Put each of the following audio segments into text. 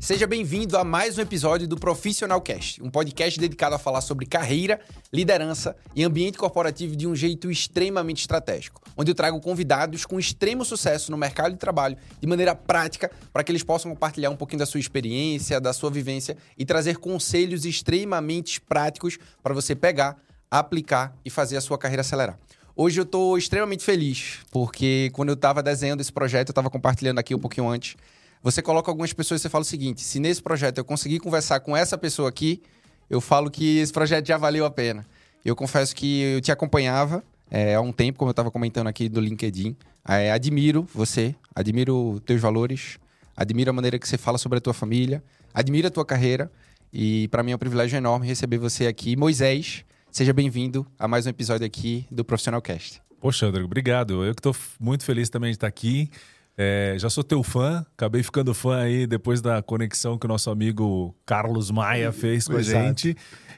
Seja bem-vindo a mais um episódio do Profissional Cast, um podcast dedicado a falar sobre carreira, liderança e ambiente corporativo de um jeito extremamente estratégico, onde eu trago convidados com extremo sucesso no mercado de trabalho de maneira prática para que eles possam compartilhar um pouquinho da sua experiência, da sua vivência e trazer conselhos extremamente práticos para você pegar, aplicar e fazer a sua carreira acelerar. Hoje eu estou extremamente feliz, porque quando eu estava desenhando esse projeto, eu estava compartilhando aqui um pouquinho antes, você coloca algumas pessoas e você fala o seguinte: se nesse projeto eu conseguir conversar com essa pessoa aqui, eu falo que esse projeto já valeu a pena. Eu confesso que eu te acompanhava é, há um tempo, como eu estava comentando aqui do LinkedIn. É, admiro você, admiro teus valores, admiro a maneira que você fala sobre a tua família, admiro a tua carreira. E para mim é um privilégio enorme receber você aqui. Moisés, seja bem-vindo a mais um episódio aqui do Profissional Cast. Poxa, André, obrigado. Eu que estou muito feliz também de estar aqui. É, já sou teu fã, acabei ficando fã aí depois da conexão que o nosso amigo Carlos Maia fez com Exato. a gente.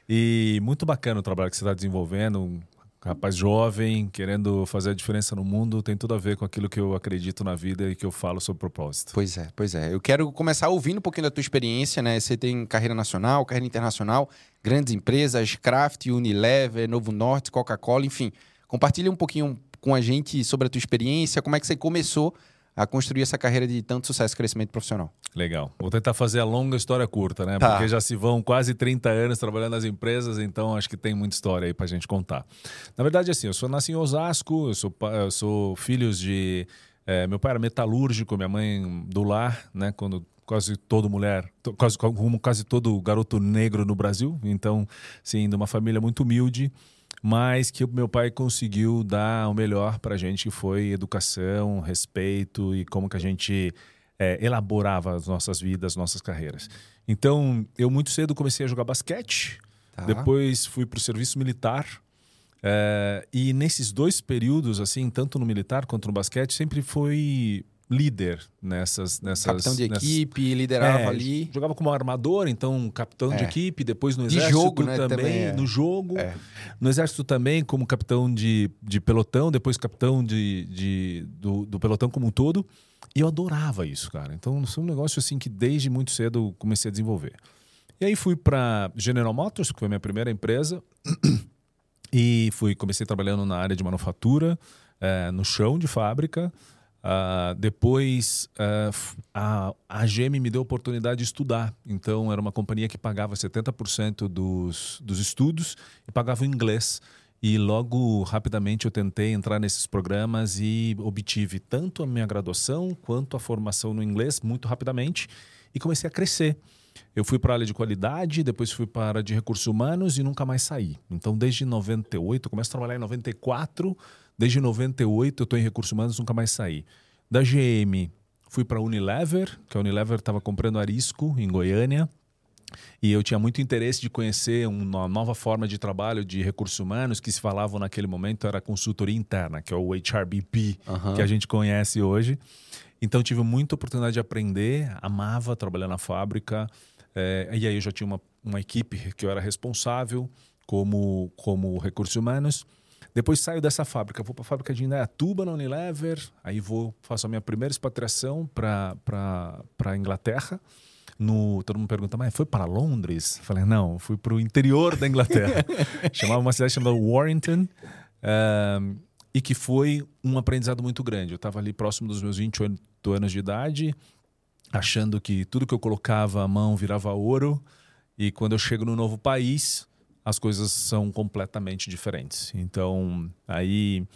E muito bacana o trabalho que você está desenvolvendo. Um rapaz jovem, querendo fazer a diferença no mundo, tem tudo a ver com aquilo que eu acredito na vida e que eu falo sobre propósito. Pois é, pois é. Eu quero começar ouvindo um pouquinho da tua experiência, né? Você tem carreira nacional, carreira internacional, grandes empresas, Kraft, Unilever, Novo Norte, Coca-Cola, enfim. Compartilha um pouquinho com a gente sobre a tua experiência, como é que você começou a construir essa carreira de tanto sucesso e crescimento profissional. Legal. Vou tentar fazer a longa história curta, né? Tá. Porque já se vão quase 30 anos trabalhando nas empresas, então acho que tem muita história aí pra gente contar. Na verdade, assim, eu sou nasci em Osasco, eu sou, eu sou filho de. É, meu pai era metalúrgico, minha mãe do lar, né? Quando quase toda mulher, quase, como quase todo garoto negro no Brasil. Então, sim, de uma família muito humilde mas que meu pai conseguiu dar o melhor para a gente, que foi educação, respeito e como que a gente é, elaborava as nossas vidas, nossas carreiras. Então, eu muito cedo comecei a jogar basquete, tá. depois fui para o serviço militar, é, e nesses dois períodos, assim, tanto no militar quanto no basquete, sempre foi líder nessas. nessas capitão de nessas... equipe, liderava é, ali. Jogava como armador, então capitão é. de equipe, depois no exército de jogo, né, também. também é. No jogo. É. No exército também, como capitão de, de pelotão, depois capitão de, de, do, do pelotão como um todo. E eu adorava isso, cara. Então, é um negócio assim que desde muito cedo comecei a desenvolver. E aí fui para General Motors, que foi a minha primeira empresa. E fui comecei trabalhando na área de manufatura, é, no chão de fábrica. Uh, depois, uh, a, a GM me deu a oportunidade de estudar. Então, era uma companhia que pagava 70% dos, dos estudos e pagava o inglês. E logo, rapidamente, eu tentei entrar nesses programas e obtive tanto a minha graduação quanto a formação no inglês muito rapidamente e comecei a crescer. Eu fui para a área de qualidade, depois fui para a área de recursos humanos e nunca mais saí. Então, desde 98, começo a trabalhar em 94 Desde 98 eu estou em recursos humanos, nunca mais saí. Da GM, fui para a Unilever, que a Unilever estava comprando Arisco, em Goiânia. E eu tinha muito interesse de conhecer uma nova forma de trabalho de recursos humanos que se falavam naquele momento era consultoria interna, que é o HRBP, uhum. que a gente conhece hoje. Então tive muita oportunidade de aprender, amava trabalhar na fábrica. É, e aí eu já tinha uma, uma equipe que eu era responsável como, como recursos humanos. Depois saio dessa fábrica, vou para a fábrica de Indaiatuba, na Unilever, aí vou, faço a minha primeira expatriação para a Inglaterra. No, todo mundo pergunta, mas foi para Londres? Eu falei, não, fui para o interior da Inglaterra. Chamava uma cidade chamada Warrington. Um, e que foi um aprendizado muito grande. Eu estava ali próximo dos meus 28 anos de idade, achando que tudo que eu colocava a mão virava ouro. E quando eu chego no novo país, as coisas são completamente diferentes. Então, aí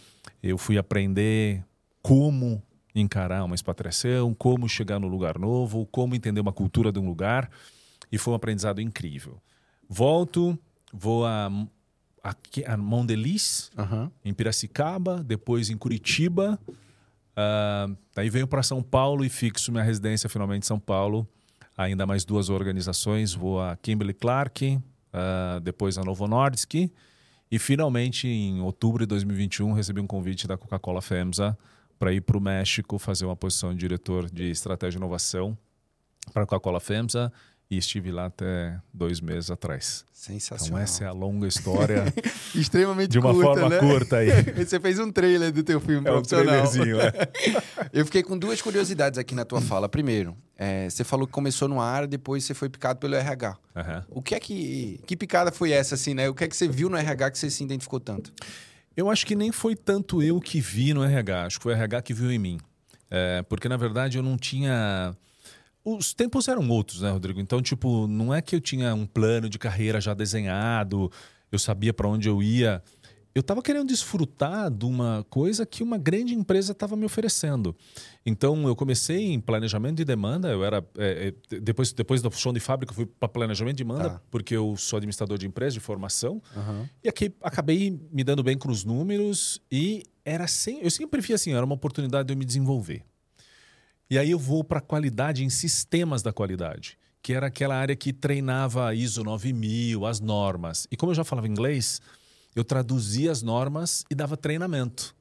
eu fui aprender como encarar uma expatriação, como chegar no lugar novo, como entender uma cultura de um lugar, e foi um aprendizado incrível. Volto, vou a, a, a Mondeliz, uhum. em Piracicaba, depois em Curitiba, uh, aí venho para São Paulo e fixo minha residência finalmente em São Paulo. Ainda mais duas organizações, vou a Kimberly Clark, uh, depois a Novo Nordisk. E finalmente, em outubro de 2021, recebi um convite da Coca-Cola FEMSA para ir para o México fazer uma posição de diretor de estratégia e inovação para a Coca-Cola FEMSA. E estive lá até dois meses atrás. Sensacional. Então essa é a longa história. Extremamente De uma curta, forma né? curta aí. Você fez um trailer do teu filme É um profissional. trailerzinho, é. Eu fiquei com duas curiosidades aqui na tua fala. Primeiro, é, você falou que começou no área, depois você foi picado pelo RH. Aham. O que é que... Que picada foi essa, assim, né? O que é que você viu no RH que você se identificou tanto? Eu acho que nem foi tanto eu que vi no RH, acho que foi o RH que viu em mim. É, porque, na verdade, eu não tinha. Os tempos eram outros, né, Rodrigo? Então, tipo, não é que eu tinha um plano de carreira já desenhado, eu sabia para onde eu ia. Eu estava querendo desfrutar de uma coisa que uma grande empresa estava me oferecendo. Então, eu comecei em planejamento de demanda. Eu era é, é, depois depois do chão de fábrica, eu fui para planejamento de demanda Tá. porque eu sou administrador de empresa de formação. Aham. E aqui acabei me dando bem com os números e era sem, eu sempre vi assim, era uma oportunidade de eu me desenvolver. E aí eu vou para a qualidade em sistemas da qualidade, que era aquela área que treinava a ISO 9000, as normas. E como eu já falava inglês, eu traduzia as normas e dava treinamento.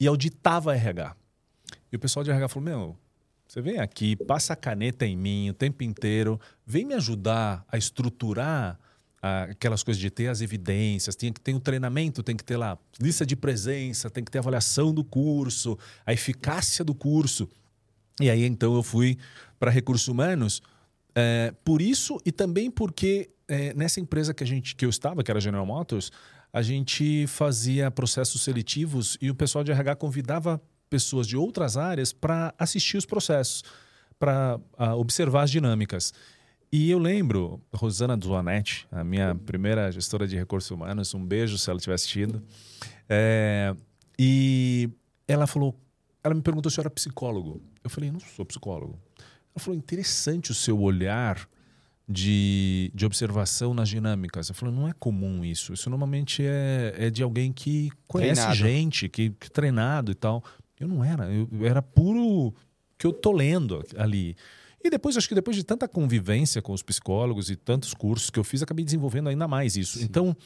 E auditava RH. E o pessoal de RH falou: "Meu, você vem aqui, passa a caneta em mim o tempo inteiro, vem me ajudar a estruturar aquelas coisas de ter as evidências, tem que ter o treinamento, tem que ter lá lista de presença, tem que ter avaliação do curso, a eficácia do curso. E aí então eu fui para recursos humanos eh, por isso e também porque eh, nessa empresa que a gente que eu estava, que era General Motors, a gente fazia processos seletivos e o pessoal de RH convidava pessoas de outras áreas para assistir os processos, para observar as dinâmicas. E eu lembro, Rosana Duanetti, a minha primeira gestora de recursos humanos, um beijo se ela estiver assistindo. É, e ela falou, ela me perguntou se eu era psicólogo. Eu falei, não sou psicólogo. Ela falou, interessante o seu olhar de, de observação nas dinâmicas. Eu falei, não é comum isso. Isso normalmente é, é de alguém que conhece Treinado. gente, que, que treinado e tal. Eu não era, eu, eu era puro que eu tô lendo ali. E depois, acho que depois de tanta convivência com os psicólogos e tantos cursos que eu fiz, acabei desenvolvendo ainda mais isso. Então,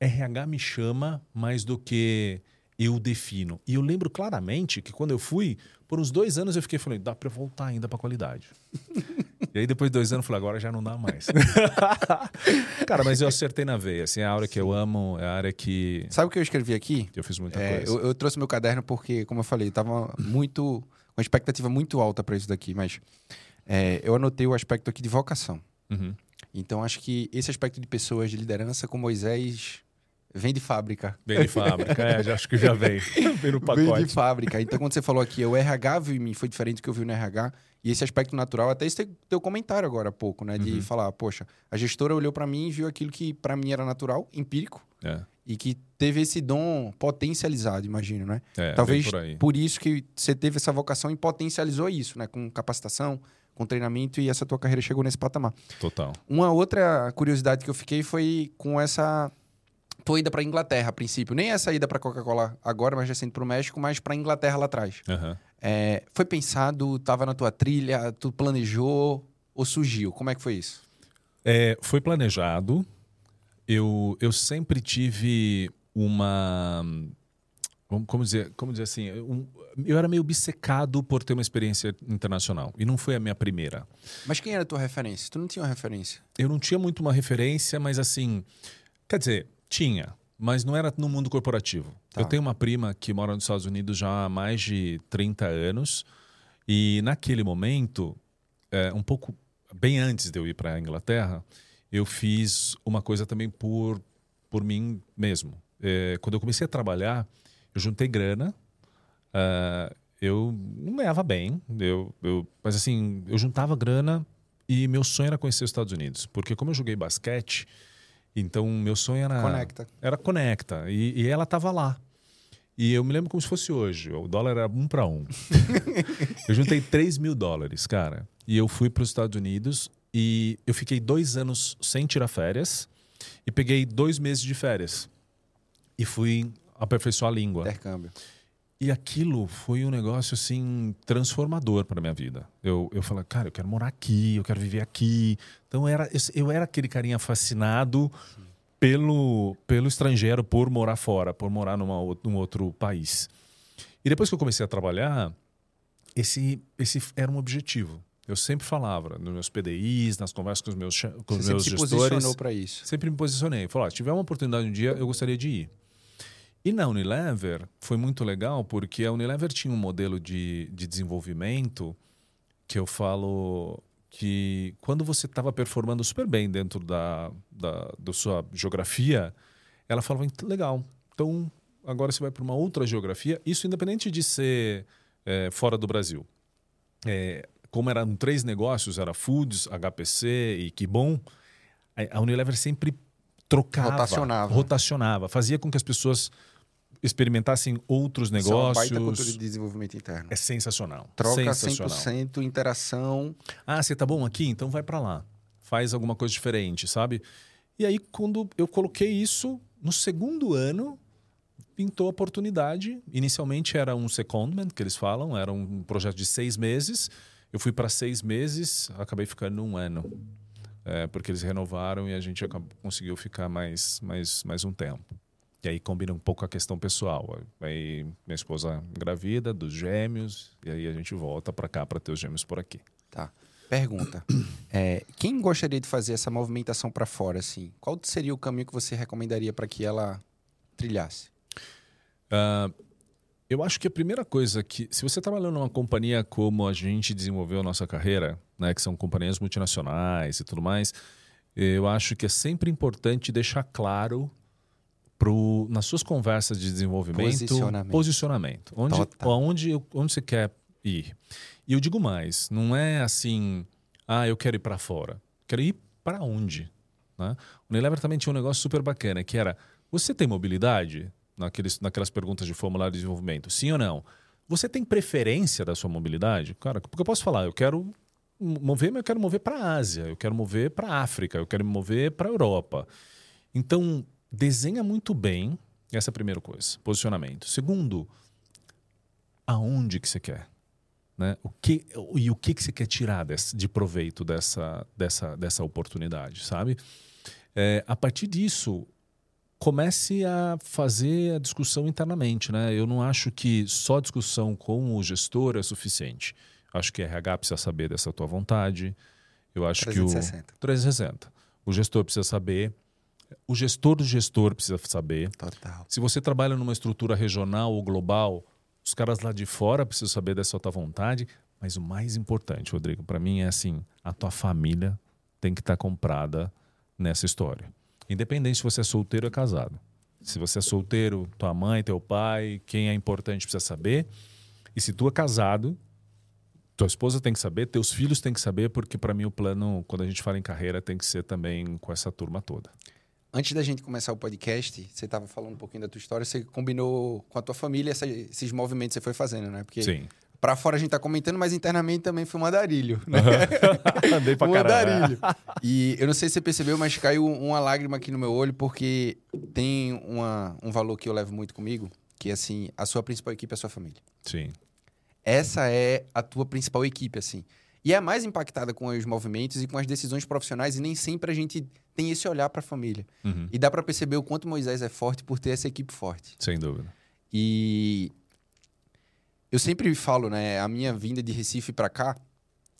RH me chama mais do que eu defino. E eu lembro claramente que quando eu fui, por uns dois anos eu fiquei falando, dá para voltar ainda para qualidade. e aí depois de dois anos eu falei, agora já não dá mais. Cara, mas eu acertei na veia. Assim, é a área que eu amo, é a área que, Sabe o que eu escrevi aqui? eu fiz muita É, coisa. eu, eu trouxe meu caderno porque, como eu falei, tava muito. uma expectativa muito alta para isso daqui, mas é, eu anotei o aspecto aqui de vocação. Uhum. Então, acho que esse aspecto de pessoas de liderança com Moisés vem de fábrica. Bem de fábrica, é, já, acho que já vem. Vem no Vem pacote. de fábrica. Então, quando você falou aqui, o RH viu em mim, foi diferente do que eu vi no RH. E esse aspecto natural, até esse teu- teu comentário agora há pouco, né? De Uhum. falar, poxa, a gestora olhou para mim e viu aquilo que para mim era natural, empírico, É, e que teve esse dom potencializado, imagino, né? é, Talvez por aí. por isso que você teve essa vocação e potencializou isso, né? Com capacitação, com treinamento e essa tua carreira chegou nesse patamar. Total. Uma outra curiosidade que eu fiquei foi com essa tua ida para Inglaterra a princípio. Nem essa ida para Coca-Cola agora, mais recente para o México, mas para Inglaterra lá atrás. Aham. É, foi pensado, tava na tua trilha, tu planejou ou surgiu? Como é que foi isso? É, foi planejado. Eu, eu sempre tive uma. Como, como dizer, como dizer assim? um- eu era meio obcecado por ter uma experiência internacional. E não foi a minha primeira. Mas quem era a tua referência? Tu não tinha uma referência? Eu não tinha muito uma referência, mas assim. Quer dizer, tinha, mas não era no mundo corporativo. Tá. Eu tenho uma prima que mora nos Estados Unidos já há mais de 30 anos. E naquele momento, é, um pouco bem antes de eu ir para a Inglaterra, eu fiz uma coisa também por, por mim mesmo. É, quando eu comecei a trabalhar, eu juntei grana. ah, eu não ganhava bem, eu, eu, mas assim, eu juntava grana e meu sonho era conhecer os Estados Unidos. Porque como eu joguei basquete, então meu sonho era... Conecta. Era Conecta. E, e ela estava lá. E eu me lembro como se fosse hoje. O dólar era um para um. eu juntei 3 mil dólares, cara. E eu fui para os Estados Unidos e eu fiquei dois anos sem tirar férias e peguei dois meses de férias. E fui aperfeiçoar a língua. Intercâmbio. E aquilo foi um negócio assim transformador para minha vida. Eu, eu falei, cara, eu quero morar aqui, eu quero viver aqui. Então era, eu, eu era aquele carinha fascinado pelo, pelo estrangeiro, por morar fora, por morar numa, num outro país. E depois que eu comecei a trabalhar, esse, esse era um objetivo. Eu sempre falava nos meus PDIs, nas conversas com os meus, com Você os meus se gestores. posicionou para isso. Sempre me posicionei. Falei, se tiver uma oportunidade um dia, eu gostaria de ir. E na Unilever foi muito legal porque a Unilever tinha um modelo de, de desenvolvimento que eu falo que quando você estava performando super bem dentro da, da, da sua geografia, ela falava, legal, então agora você vai para uma outra geografia, isso independente de ser é, fora do Brasil. É, como eram três negócios, era Foods, HPC e Kibon, a Unilever sempre trocava, rotacionava. rotacionava, fazia com que as pessoas experimentassem outros negócios. Isso é uma baita cultura de desenvolvimento interno. É sensacional. Troca sensacional. 100%, interação. Ah, você tá bom aqui? Então vai para lá. Faz alguma coisa diferente, sabe? E aí, quando eu coloquei isso, no segundo ano, pintou a oportunidade. Inicialmente era um secondment, que eles falam, era um projeto de seis meses. Eu fui para seis meses, acabei ficando um ano. É, porque eles renovaram e a gente acabou, conseguiu ficar mais, mais, mais um tempo. E aí combina um pouco a questão pessoal. Aí minha esposa gravida, dos gêmeos, e aí a gente volta para cá para ter os gêmeos por aqui. Tá. Pergunta. É, quem gostaria de fazer essa movimentação para fora, assim? Qual seria o caminho que você recomendaria para que ela trilhasse? Uh, eu acho que a primeira coisa que, se você trabalhou numa companhia como a gente desenvolveu a nossa carreira, né, que são companhias multinacionais e tudo mais, eu acho que é sempre importante deixar claro pro, nas suas conversas de desenvolvimento posicionamento, posicionamento onde, onde, onde você quer ir. E eu digo mais, não é assim, ah, eu quero ir para fora. Quero ir para onde? Né? O Unilever também tinha um negócio super bacana, que era, você tem mobilidade? Naqueles, naquelas perguntas de formulário de desenvolvimento? Sim ou não? Você tem preferência da sua mobilidade? Cara, porque eu posso falar, eu quero mover, mas eu quero mover para a Ásia, eu quero mover para a África, eu quero me mover para a Europa. Então, desenha muito bem essa é a primeira coisa, posicionamento. Segundo, aonde que você quer? Né? O que, e o que, que você quer tirar desse, de proveito dessa, dessa, dessa oportunidade, sabe? É, a partir disso, comece a fazer a discussão internamente. Né? Eu não acho que só discussão com o gestor é suficiente. Acho que a RH precisa saber dessa tua vontade. Eu acho 360. que o 360. O gestor precisa saber. O gestor do gestor precisa saber. Total. Se você trabalha numa estrutura regional ou global, os caras lá de fora precisam saber dessa tua vontade. Mas o mais importante, Rodrigo, para mim é assim: a tua família tem que estar tá comprada nessa história. Independente se você é solteiro ou casado. Se você é solteiro, tua mãe, teu pai, quem é importante precisa saber. E se tu é casado, tua esposa tem que saber, teus filhos têm que saber, porque para mim o plano, quando a gente fala em carreira, tem que ser também com essa turma toda. Antes da gente começar o podcast, você estava falando um pouquinho da tua história, você combinou com a tua família esses movimentos que você foi fazendo, né? Porque Sim. Pra fora a gente tá comentando, mas internamente também foi um andarilho. Né? Uhum. Andei pra um caralho. andarilho. E eu não sei se você percebeu, mas caiu uma lágrima aqui no meu olho, porque tem uma, um valor que eu levo muito comigo, que é assim, a sua principal equipe é a sua família. Sim. Essa é a tua principal equipe, assim. E é a mais impactada com os movimentos e com as decisões profissionais, e nem sempre a gente tem esse olhar para a família. Uhum. E dá para perceber o quanto Moisés é forte por ter essa equipe forte. Sem dúvida. E eu sempre falo, né? A minha vinda de Recife para cá,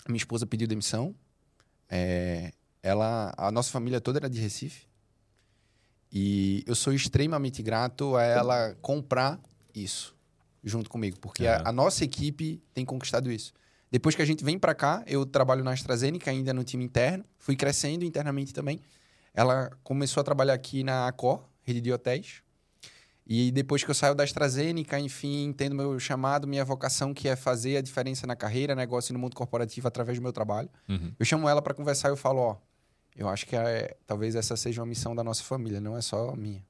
minha esposa pediu demissão. É, ela, a nossa família toda era de Recife. E eu sou extremamente grato a ela comprar isso junto comigo, porque é. a, a, nossa equipe tem conquistado isso. Depois que a gente vem para cá, eu trabalho na AstraZeneca ainda no time interno, fui crescendo internamente também. Ela começou a trabalhar aqui na Accor, rede de hotéis. E depois que eu saio da AstraZeneca, enfim, entendo meu chamado, minha vocação, que é fazer a diferença na carreira, negócio e no mundo corporativo através do meu trabalho. Uhum. Eu chamo ela para conversar e eu falo, ó, eu acho que é, talvez essa seja uma missão da nossa família, não é só a minha.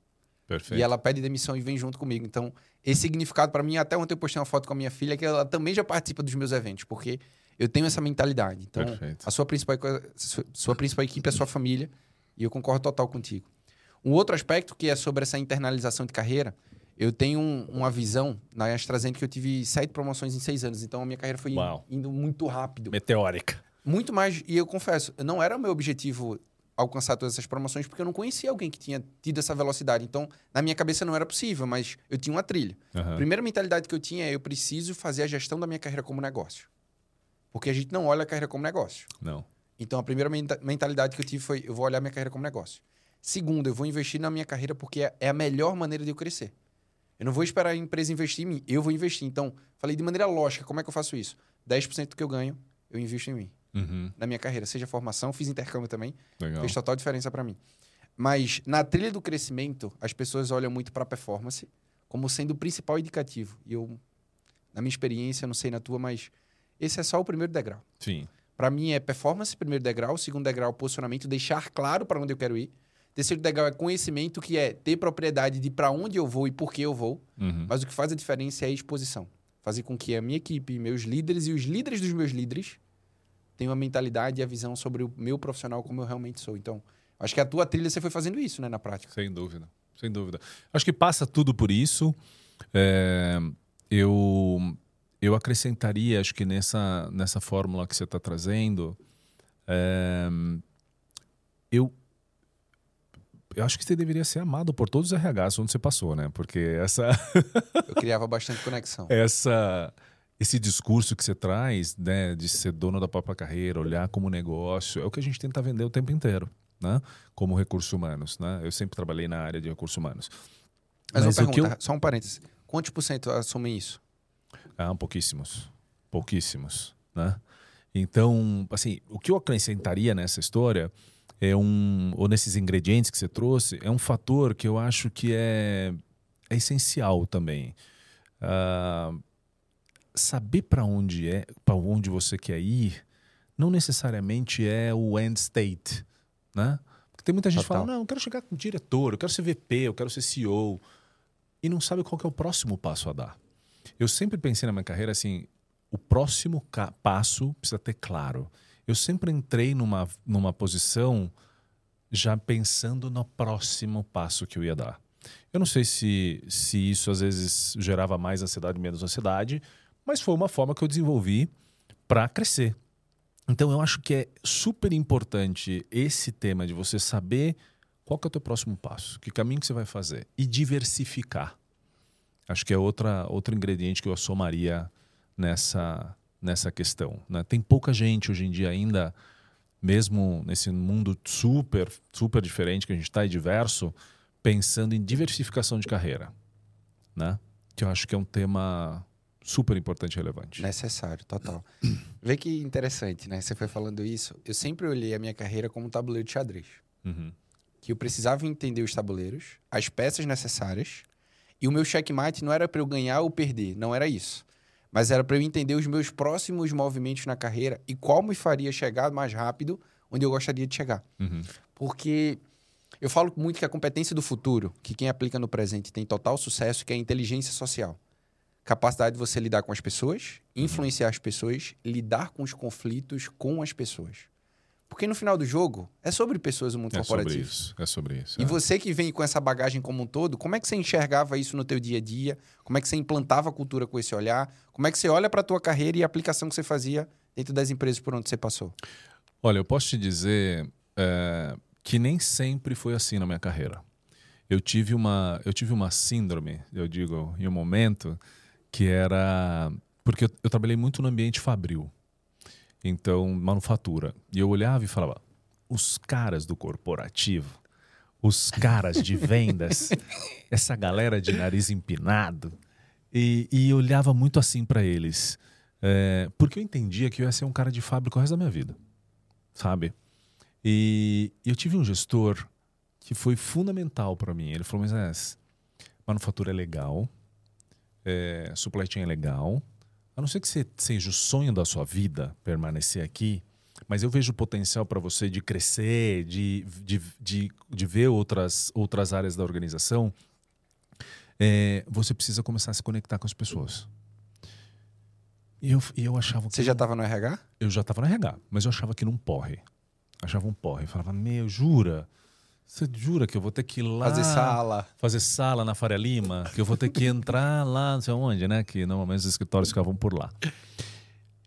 Perfeito. E ela pede demissão e vem junto comigo. Então, esse significado para mim, até ontem eu postei uma foto com a minha filha, que ela também já participa dos meus eventos, porque eu tenho essa mentalidade. Então, Perfeito. a sua principal, sua principal equipe é a sua família, e eu concordo total contigo. Um outro aspecto que é sobre essa internalização de carreira, eu tenho um, uma visão na AstraZeneca que eu tive sete promoções em seis anos. Então a minha carreira foi Uau. indo muito rápido. Meteórica. Muito mais. E eu confesso, não era o meu objetivo alcançar todas essas promoções porque eu não conhecia alguém que tinha tido essa velocidade. Então, na minha cabeça não era possível, mas eu tinha uma trilha. Uhum. A primeira mentalidade que eu tinha é eu preciso fazer a gestão da minha carreira como negócio. Porque a gente não olha a carreira como negócio. Não. Então, a primeira mentalidade que eu tive foi: eu vou olhar minha carreira como negócio. Segundo, eu vou investir na minha carreira porque é, é a melhor maneira de eu crescer. Eu não vou esperar a empresa investir em mim, eu vou investir. Então, falei de maneira lógica: como é que eu faço isso? 10% do que eu ganho, eu invisto em mim. Uhum. Na minha carreira, seja formação, fiz intercâmbio também. Legal. Fez total diferença para mim. Mas na trilha do crescimento, as pessoas olham muito para a performance como sendo o principal indicativo. E eu, na minha experiência, não sei na tua, mas esse é só o primeiro degrau. Sim. Para mim é performance, primeiro degrau. Segundo degrau, posicionamento, deixar claro para onde eu quero ir. Terceiro degrau é conhecimento, que é ter propriedade de para onde eu vou e por que eu vou. Uhum. Mas o que faz a diferença é a exposição. Fazer com que a minha equipe, meus líderes e os líderes dos meus líderes tenham a mentalidade e a visão sobre o meu profissional como eu realmente sou. Então, acho que a tua trilha você foi fazendo isso, né, na prática. Sem dúvida, sem dúvida. Acho que passa tudo por isso. É, eu eu acrescentaria, acho que nessa, nessa fórmula que você está trazendo, é, eu, eu acho que você deveria ser amado por todos os RHs onde você passou, né? Porque essa. eu criava bastante conexão. Essa, esse discurso que você traz, né, de ser dono da própria carreira, olhar como negócio, é o que a gente tenta vender o tempo inteiro, né? Como recursos humanos, né? Eu sempre trabalhei na área de recursos humanos. Mas, Mas uma pergunta, eu... só um parênteses. Quantos por cento assumem isso? Ah, pouquíssimos. Pouquíssimos, né? Então, assim, o que eu acrescentaria nessa história é um, ou nesses ingredientes que você trouxe, é um fator que eu acho que é, é essencial também. Uh, saber para onde é, para onde você quer ir, não necessariamente é o end state, né? Porque tem muita gente que fala, não, eu quero chegar com diretor, eu quero ser VP, eu quero ser CEO, e não sabe qual é o próximo passo a dar. Eu sempre pensei na minha carreira assim, o próximo passo precisa ter claro. Eu sempre entrei numa, numa posição já pensando no próximo passo que eu ia dar. Eu não sei se, se isso às vezes gerava mais ansiedade, menos ansiedade, mas foi uma forma que eu desenvolvi para crescer. Então eu acho que é super importante esse tema de você saber qual que é o teu próximo passo, que caminho que você vai fazer e diversificar. Acho que é outra, outro ingrediente que eu somaria nessa, nessa questão. Né? Tem pouca gente hoje em dia ainda, mesmo nesse mundo super, super diferente que a gente está e diverso, pensando em diversificação de carreira. Né? Que eu acho que é um tema super importante e relevante. Necessário, total. Vê que interessante, né? Você foi falando isso. Eu sempre olhei a minha carreira como um tabuleiro de xadrez. Uhum. Que eu precisava entender os tabuleiros, as peças necessárias e o meu checkmate não era para eu ganhar ou perder, não era isso. Mas era para eu entender os meus próximos movimentos na carreira e qual me faria chegar mais rápido onde eu gostaria de chegar. Uhum. Porque eu falo muito que a competência do futuro, que quem aplica no presente tem total sucesso, que é a inteligência social. Capacidade de você lidar com as pessoas, influenciar as pessoas, lidar com os conflitos com as pessoas. Porque no final do jogo é sobre pessoas do mundo é corporativo. É sobre isso, é sobre isso. E é. você que vem com essa bagagem como um todo, como é que você enxergava isso no teu dia a dia? Como é que você implantava a cultura com esse olhar? Como é que você olha para a tua carreira e a aplicação que você fazia dentro das empresas por onde você passou? Olha, eu posso te dizer é, que nem sempre foi assim na minha carreira. Eu tive uma, eu tive uma síndrome, eu digo, em um momento que era porque eu, eu trabalhei muito no ambiente fabril. Então, manufatura. E eu olhava e falava: os caras do corporativo, os caras de vendas, essa galera de nariz empinado. E, e olhava muito assim para eles. É, porque eu entendia que eu ia ser um cara de fábrica o resto da minha vida. Sabe? E eu tive um gestor que foi fundamental para mim. Ele falou: Mas manufatura é legal, é, supply chain é legal, a não ser que seja o sonho da sua vida permanecer aqui, mas eu vejo potencial para você de crescer, de, de, de, de, ver outras, outras áreas da organização, é, você precisa começar a se conectar com as pessoas. E eu, e eu achava que. Você já estava no RH? Eu já estava no RH, mas eu achava que não porre. Achava um porre. Eu falava, meu, jura? Você jura que eu vou ter que ir lá. Fazer sala. Fazer sala na Faria Lima? Que eu vou ter que entrar lá, não sei onde, né? Que normalmente os escritórios ficavam por lá.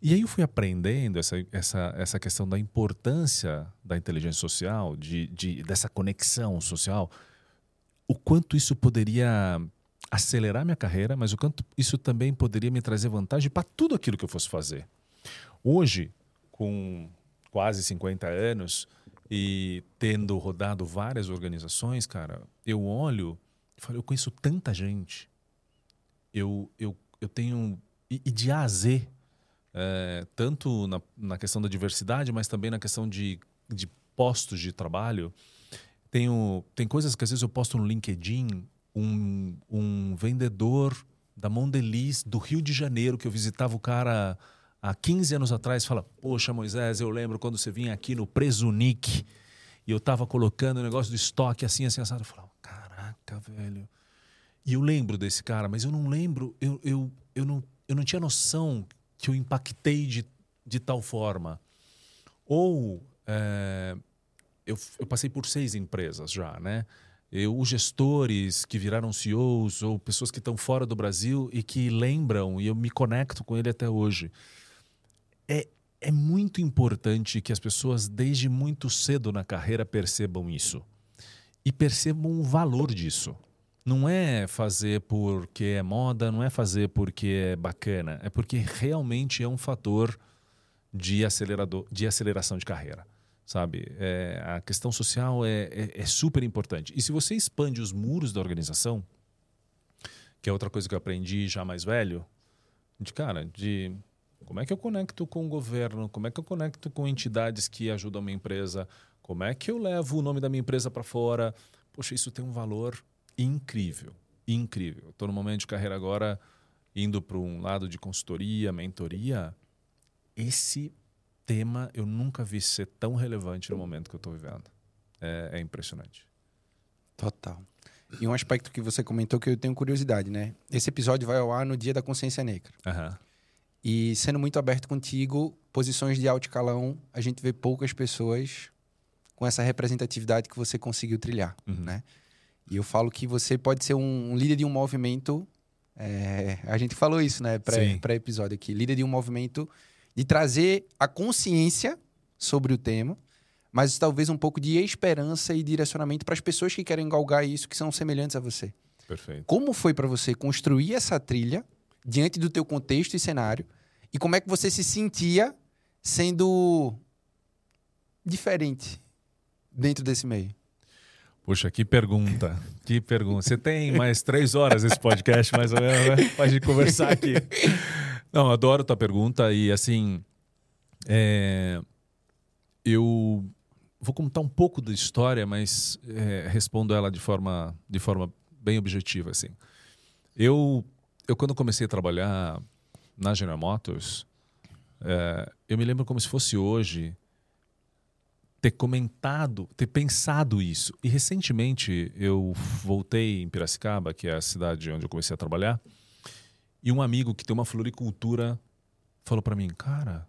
E aí eu fui aprendendo essa, essa, essa questão da importância da inteligência social, de, de, dessa conexão social, o quanto isso poderia acelerar minha carreira, mas o quanto isso também poderia me trazer vantagem para tudo aquilo que eu fosse fazer. Hoje, com quase 50 anos e tendo rodado várias organizações, cara, eu olho e falo, eu conheço tanta gente. Eu, eu, eu tenho. E, de A a Z, é, tanto na, na questão da diversidade, mas também na questão de, de postos de trabalho. Tenho, tem coisas que às vezes eu posto no LinkedIn, um, um vendedor da Mondeliz do Rio de Janeiro, que eu visitava o cara há 15 anos atrás, fala: Poxa, Moisés, eu lembro quando você vinha aqui no Presunic e eu estava colocando o negócio do estoque assim, assim, assado. Eu falava: Caraca, velho. E eu lembro desse cara, mas eu não lembro, eu, eu, eu, não, eu não tinha noção que eu impactei de, de tal forma. Ou é, eu, eu passei por seis empresas já, né? Eu, os gestores que viraram CEOs ou pessoas que estão fora do Brasil e que lembram, e eu me conecto com ele até hoje. É, é muito importante que as pessoas, desde muito cedo na carreira, percebam isso. E percebam o valor disso. Não é fazer porque é moda, não é fazer porque é bacana, é porque realmente é um fator de, acelerador, de aceleração de carreira sabe? É, a questão social é, é, é, super importante. E se você expande os muros da organização, que é outra coisa que eu aprendi já mais velho, de cara, de como é que eu conecto com o governo, como é que eu conecto com entidades que ajudam a minha empresa, como é que eu levo o nome da minha empresa para fora. Poxa, isso tem um valor incrível, incrível. Estou no momento de carreira agora indo para um lado de consultoria, mentoria. Esse tema eu nunca vi ser tão relevante no momento que eu estou vivendo. É, é, impressionante. Total. E um aspecto que você comentou que eu tenho curiosidade, né? Esse episódio vai ao ar no Dia da Consciência Negra. Uhum. E sendo muito aberto contigo, posições de alto escalão, a gente vê poucas pessoas com essa representatividade que você conseguiu trilhar, uhum. né? E eu falo que você pode ser um, um líder de um movimento. É, a gente falou isso, né? Pré-episódio aqui. Líder de um movimento de trazer a consciência sobre o tema, mas talvez um pouco de esperança e direcionamento para as pessoas que querem galgar isso, que são semelhantes a você. Perfeito. Como foi para você construir essa trilha diante do teu contexto e cenário? E como é que você se sentia sendo diferente dentro desse meio? Puxa, que pergunta, que pergunta. Você tem mais três horas esse podcast, mais ou menos, né? Pode conversar aqui. Não, adoro tua pergunta e assim, é, eu vou contar um pouco da história, mas é, respondo ela de forma, de forma bem objetiva assim. Eu, eu quando comecei a trabalhar na General Motors, é, eu me lembro como se fosse hoje ter comentado, ter pensado isso. E recentemente eu voltei em Piracicaba, que é a cidade onde eu comecei a trabalhar. E um amigo que tem uma floricultura falou para mim, cara,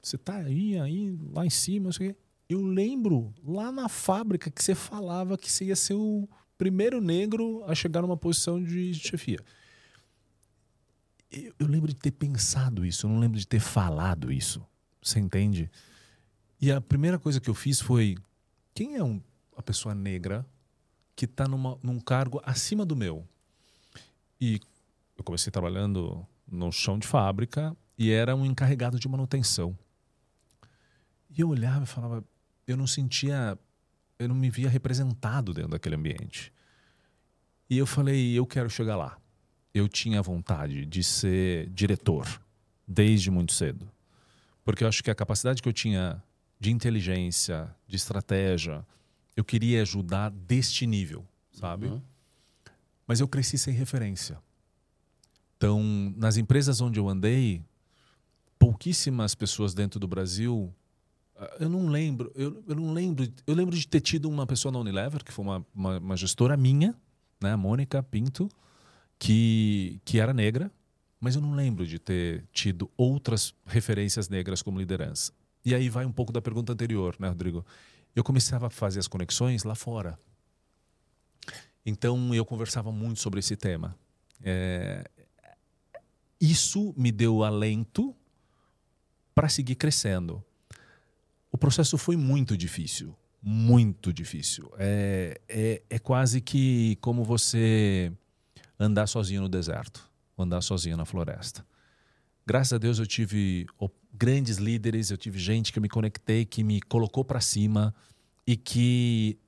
você tá aí, aí, lá em cima, não sei o quê. Eu lembro lá na fábrica que você falava que você ia ser o primeiro negro a chegar numa posição de chefia. Eu, eu lembro de ter pensado isso, eu não lembro de ter falado isso. Você entende? E a primeira coisa que eu fiz foi: quem é um, a pessoa negra que está num cargo acima do meu? E eu comecei trabalhando no chão de fábrica e era um encarregado de manutenção. E eu olhava e falava, eu não sentia, eu não me via representado dentro daquele ambiente. E eu falei, eu quero chegar lá. Eu tinha vontade de ser diretor desde muito cedo. Porque eu acho que a capacidade que eu tinha de inteligência, de estratégia, eu queria ajudar deste nível, sabe? Uhum. Mas eu cresci sem referência. Então, nas empresas onde eu andei, pouquíssimas pessoas dentro do Brasil. Ah, eu não lembro, eu, eu não lembro. Eu lembro de ter tido uma pessoa na Unilever, que foi uma, uma, uma gestora minha, né, a Mônica Pinto, que, que era negra, mas eu não lembro de ter tido outras referências negras como liderança. E aí vai um pouco da pergunta anterior, né, Rodrigo? Eu começava a fazer as conexões lá fora. Então eu conversava muito sobre esse tema. É, isso me deu alento para seguir crescendo. O processo foi muito difícil, muito difícil. É, é, é quase que como você andar sozinho no deserto, andar sozinho na floresta. Graças a Deus eu tive grandes líderes, eu tive gente que eu me conectei, que me colocou para cima e que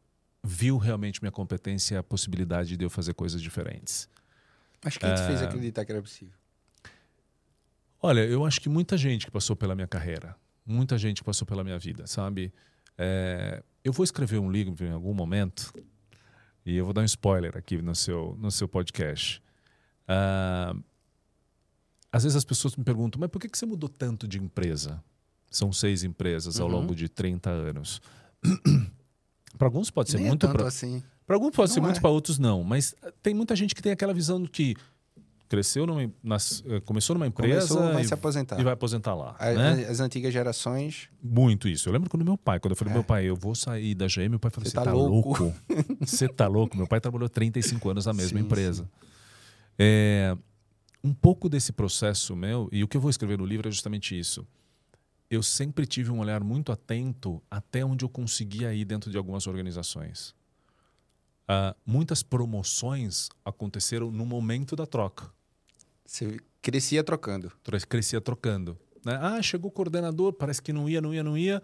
viu realmente minha competência e a possibilidade de eu fazer coisas diferentes. Mas quem te fez ah, acreditar que era possível? Olha, eu acho que muita gente que passou pela minha carreira, muita gente que passou pela minha vida, sabe? É, eu vou escrever um livro em algum momento e eu vou dar um spoiler aqui no seu, no seu podcast. Uh, às vezes as pessoas me perguntam, mas por que, que você mudou tanto de empresa? São seis empresas ao uhum. longo de 30 anos. para alguns pode ser Nem é muito. É pra... assim. Para alguns pode não ser é. muito, para outros não. Mas tem muita gente que tem aquela visão de que cresceu numa, nas, eh, começou numa empresa começou, vai e, se aposentar. e vai aposentar lá. A, né? As antigas gerações. Muito isso. Eu lembro quando meu pai, quando eu falei é. meu pai, eu vou sair da GM, meu pai falou: Você tá, tá louco? Você tá louco? Meu pai trabalhou 35 anos na mesma sim, empresa. Sim. É, um pouco desse processo meu, e o que eu vou escrever no livro é justamente isso. Eu sempre tive um olhar muito atento até onde eu conseguia ir dentro de algumas organizações. Uh, muitas promoções aconteceram no momento da troca. Você crescia trocando. Crescia trocando. Né? Ah, chegou o coordenador, parece que não ia, não ia, não ia.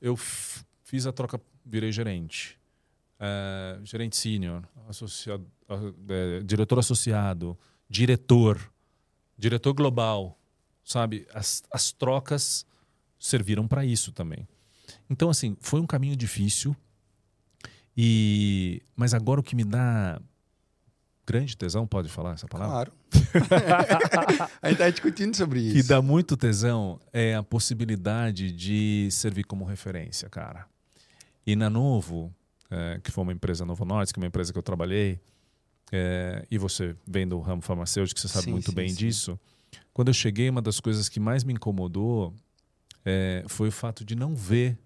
Eu fiz a troca, virei gerente. Uh, gerente sênior, associado, uh, diretor associado, diretor, diretor global, sabe? As, as trocas serviram para isso também. Então, assim, foi um caminho difícil. E mas agora o que me dá grande tesão, pode falar essa palavra? Claro. a gente está discutindo sobre isso. Que dá muito tesão é a possibilidade de servir como referência, cara. E na Novo, é, que foi uma empresa Novo Norte, que é uma empresa que eu trabalhei, é, e você vem do ramo farmacêutico, você sabe sim, muito sim, bem sim. disso. Quando eu cheguei, uma das coisas que mais me incomodou é, foi o fato de não ver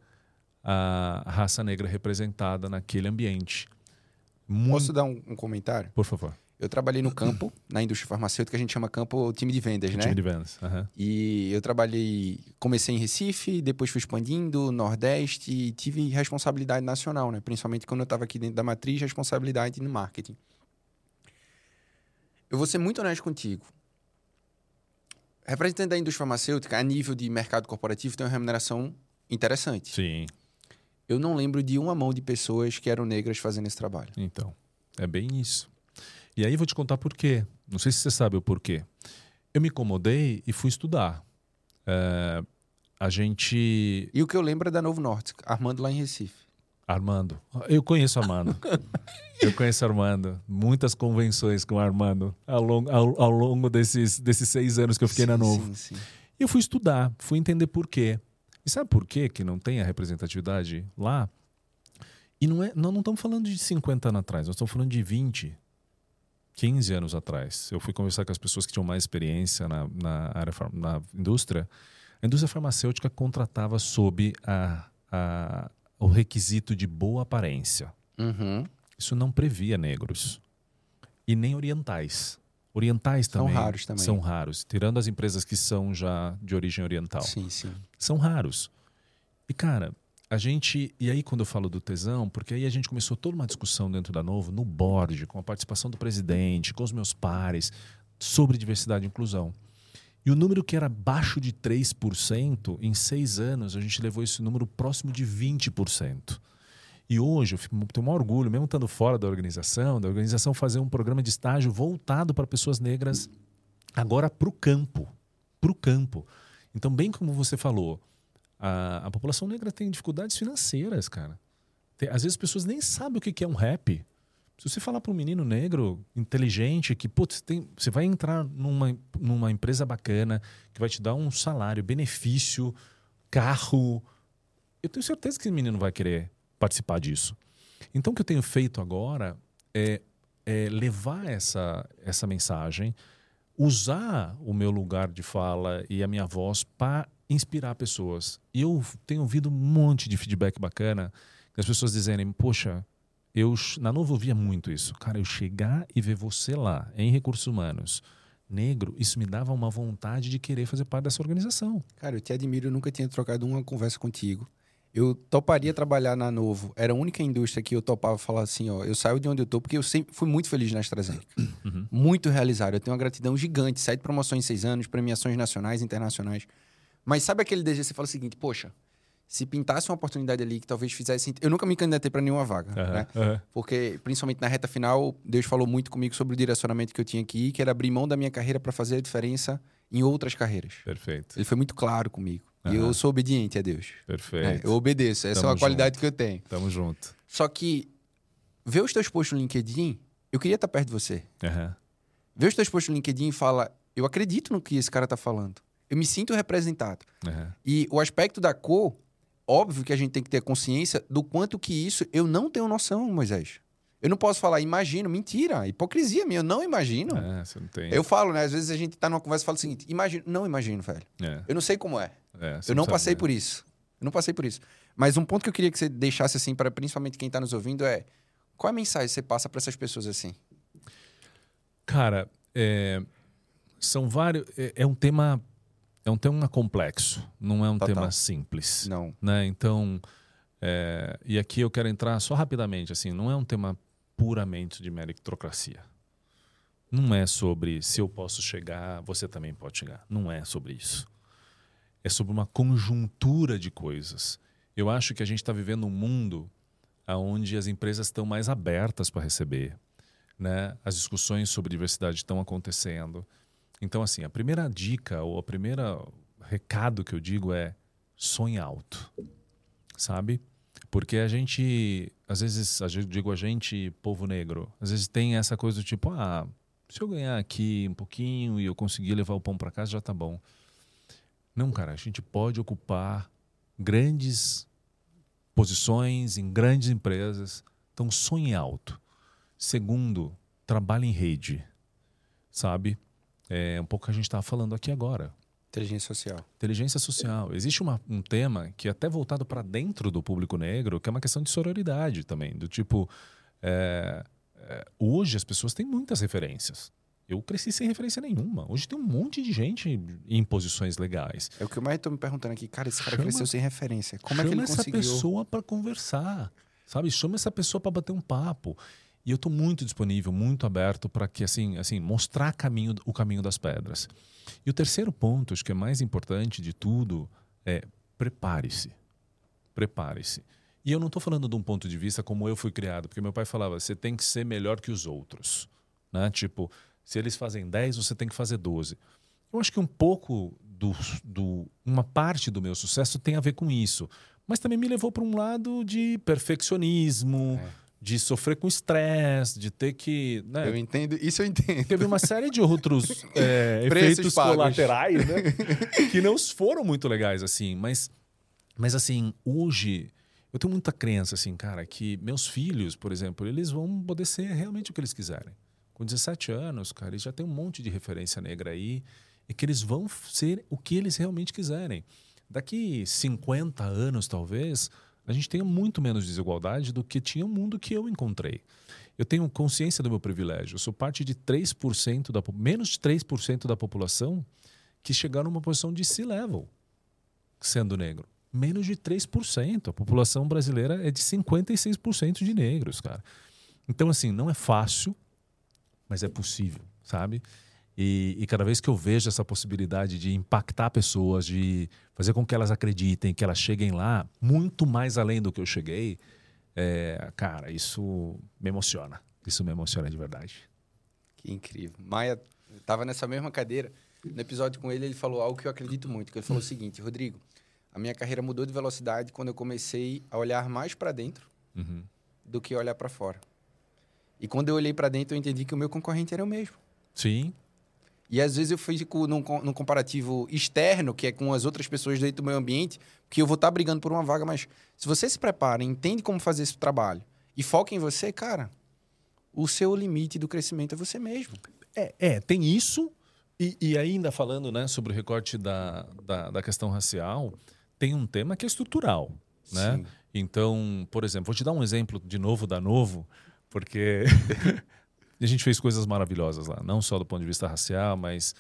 a raça negra representada naquele ambiente. Muito... Posso dar um, um, comentário? Por favor. Eu trabalhei no campo, na indústria farmacêutica, a gente chama campo time de vendas, né? Time de vendas. Uhum. E eu trabalhei, comecei em Recife, depois fui expandindo, Nordeste, e tive responsabilidade nacional, né? Principalmente quando eu estava aqui dentro da matriz, responsabilidade no marketing. Eu vou ser muito honesto contigo. Representante da indústria farmacêutica, a nível de mercado corporativo, tem uma remuneração interessante. Sim. Eu não lembro de uma mão de pessoas que eram negras fazendo esse trabalho. Então, é bem isso. E aí vou te contar por quê. Não sei se você sabe o porquê. Eu me incomodei e fui estudar. É, a gente. E o que eu lembro é da Novo Norte, Armando lá em Recife. Armando. Eu conheço Armando. eu conheço Armando. Muitas convenções com Armando ao longo, ao, ao longo desses, desses seis anos que eu fiquei sim, na Novo. Sim, sim. E eu fui estudar, fui entender por quê. E sabe por quê que não tem a representatividade lá? E não é, nós não estamos falando de 50 anos atrás, nós estamos falando de 20, 15 anos atrás. Eu fui conversar com as pessoas que tinham mais experiência na, na, área, na indústria. A indústria farmacêutica contratava sob a, a o requisito de boa aparência. Uhum. Isso não previa negros. E nem orientais. Orientais também. São raros também. São raros. Tirando as empresas que são já de origem oriental. Sim, sim. São raros. E, cara, a gente. E aí, quando eu falo do tesão, porque aí a gente começou toda uma discussão dentro da Novo, no board, com a participação do presidente, com os meus pares, sobre diversidade e inclusão. E o número que era abaixo de 3%, em seis anos, a gente levou esse número próximo de 20%. E hoje eu tenho um orgulho, mesmo estando fora da organização, da organização fazer um programa de estágio voltado para pessoas negras, agora para o campo. Para o campo. Então, bem como você falou, a, a população negra tem dificuldades financeiras, cara. Tem, às vezes as pessoas nem sabem o que, que é um rap. Se você falar para um menino negro, inteligente, que putz, tem, você vai entrar numa, numa empresa bacana, que vai te dar um salário, benefício, carro, eu tenho certeza que esse menino vai querer participar disso. Então, o que eu tenho feito agora é, é levar essa, essa mensagem, usar o meu lugar de fala e a minha voz para inspirar pessoas. E eu tenho ouvido um monte de feedback bacana, as pessoas dizerem, poxa, eu na Novo via muito isso. Cara, eu chegar e ver você lá, em recursos humanos, negro, isso me dava uma vontade de querer fazer parte dessa organização. Cara, eu te admiro, eu nunca tinha trocado uma conversa contigo. Eu toparia trabalhar na Novo. Era a única indústria que eu topava falar assim, ó, eu saio de onde eu tô, porque eu sempre fui muito feliz na AstraZeneca. Uhum. Muito realizado. Eu tenho uma gratidão gigante. Sete promoções em seis anos, premiações nacionais, internacionais. Mas sabe aquele desejo? Você fala o seguinte, poxa, se pintasse uma oportunidade ali que talvez fizesse. Eu nunca me candidatei para nenhuma vaga, uhum, né? Uhum. Porque, principalmente na reta final, Deus falou muito comigo sobre o direcionamento que eu tinha aqui, que era abrir mão da minha carreira para fazer a diferença em outras carreiras. Perfeito. Ele foi muito claro comigo. Uhum. E eu sou obediente a Deus. Perfeito. É, eu obedeço. Essa Tamo é uma qualidade que eu tenho. Tamo junto. Só que ver os teus posts no LinkedIn, eu queria estar perto de você. Uhum. Ver os teus posts no LinkedIn e fala, eu acredito no que esse cara tá falando. Eu me sinto representado. Uhum. E o aspecto da cor, óbvio que a gente tem que ter consciência do quanto que isso eu não tenho noção, Moisés. Eu não posso falar, imagino, mentira, hipocrisia minha, eu não imagino. É, você não tem. Eu falo, né? Às vezes a gente tá numa conversa e fala o seguinte: imagino, não imagino, velho. É. Eu não sei como é. é eu não passei por isso. Eu não passei por isso. Mas um ponto que eu queria que você deixasse assim, para principalmente quem tá nos ouvindo, é qual é a mensagem que você passa para essas pessoas assim? Cara, é, são vários. É, é, um tema. É um tema complexo, não é um tema simples. Não. Né? Então, é, e aqui eu quero entrar só rapidamente, assim, não é um tema puramente de meritocracia. Não é sobre se eu posso chegar, você também pode chegar. Não é sobre isso. É sobre uma conjuntura de coisas. Eu acho que a gente está vivendo um mundo onde as empresas estão mais abertas para receber. Né? As discussões sobre diversidade estão acontecendo. Então, assim, a primeira dica ou a primeira recado que eu digo é sonhe alto, sabe? Porque a gente, às vezes, eu digo a gente, povo negro, às vezes tem essa coisa do tipo, ah, se eu ganhar aqui um pouquinho e eu conseguir levar o pão para casa, já tá bom. Não, cara, a gente pode ocupar grandes posições em grandes empresas. Então, sonhe alto. Segundo, trabalhe em rede, sabe? É um pouco que a gente estava falando aqui agora. Inteligência social. Inteligência social. Existe uma, um tema que é até voltado para dentro do público negro, que é uma questão de sororidade também. Do tipo, é, é, hoje as pessoas têm muitas referências. Eu cresci sem referência nenhuma. Hoje tem um monte de gente em posições legais. É o que eu mais estou me perguntando aqui. Cara, esse cara chama, cresceu sem referência. Como é que ele conseguiu? Chama essa pessoa para conversar, sabe? Chama essa pessoa para bater um papo. E eu estou muito disponível, muito aberto para que assim, assim, mostrar caminho, o caminho das pedras. E o terceiro ponto, acho que é mais importante de tudo, é prepare-se. Prepare-se. E eu não estou falando de um ponto de vista como eu fui criado, porque meu pai falava, você tem que ser melhor que os outros. Né? Tipo, se eles fazem 10, você tem que fazer 12. Eu acho que um pouco do, do uma parte do meu sucesso tem a ver com isso, mas também me levou para um lado de perfeccionismo, é de sofrer com estresse, de ter que. Né? Eu entendo, isso eu entendo. Teve uma série de outros é, efeitos pagos. colaterais, né? que não foram muito legais, assim. Mas, mas assim, hoje eu tenho muita crença, assim, cara, que meus filhos, por exemplo, eles vão poder ser realmente o que eles quiserem. Com 17 anos, cara, eles já tem um monte de referência negra aí e que eles vão ser o que eles realmente quiserem. Daqui 50 anos, talvez, a gente tenha muito menos desigualdade do que tinha o mundo que eu encontrei. Eu tenho consciência do meu privilégio. Eu sou parte de 3% da menos de 3% da população que chegaram numa posição de C-level sendo negro. Menos de 3%. A população brasileira é de 56% de negros, cara. Então assim, não é fácil, mas é possível, sabe? E, e, cada vez que eu vejo essa possibilidade de impactar pessoas, de fazer com que elas acreditem, que elas cheguem lá, muito mais além do que eu cheguei, é, cara, isso me emociona. Isso me emociona de verdade. Que incrível. Maia estava nessa mesma cadeira. No episódio com ele, ele falou algo que eu acredito muito. Que ele falou o seguinte, Rodrigo, a minha carreira mudou de velocidade quando eu comecei a olhar mais para dentro uhum. do que olhar para fora. E quando eu olhei para dentro, eu entendi que o meu concorrente era o mesmo. Sim. E às vezes eu fico num, num comparativo externo, que é com as outras pessoas dentro do meu ambiente, que eu vou estar tá brigando por uma vaga, mas se você se prepara, entende como fazer esse trabalho e foca em você, cara, o seu limite do crescimento é você mesmo. É, é tem isso. E, e ainda falando né, sobre o recorte da, da, da, questão racial, tem um tema que é estrutural. Né? Então, por exemplo, vou te dar um exemplo de novo da Novo, porque E a gente fez coisas maravilhosas lá, não só do ponto de vista racial, mas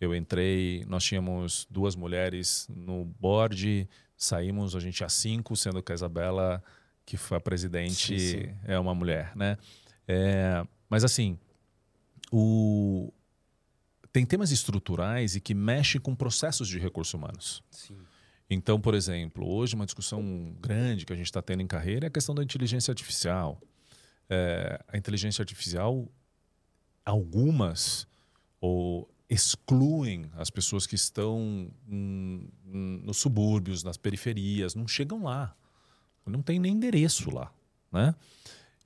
Eu entrei, nós tínhamos duas mulheres no board, saímos, a gente tinha cinco, sendo que a Isabela, que foi a presidente, sim, sim. é uma mulher, né? É, mas assim, o, tem temas estruturais e que mexem com processos de recursos humanos. Sim. Então, por exemplo, hoje uma discussão grande que a gente está tendo em carreira é a questão da inteligência artificial. É, a inteligência artificial, algumas ou excluem as pessoas que estão nos subúrbios, nas periferias, não chegam lá. Não tem nem endereço lá, né?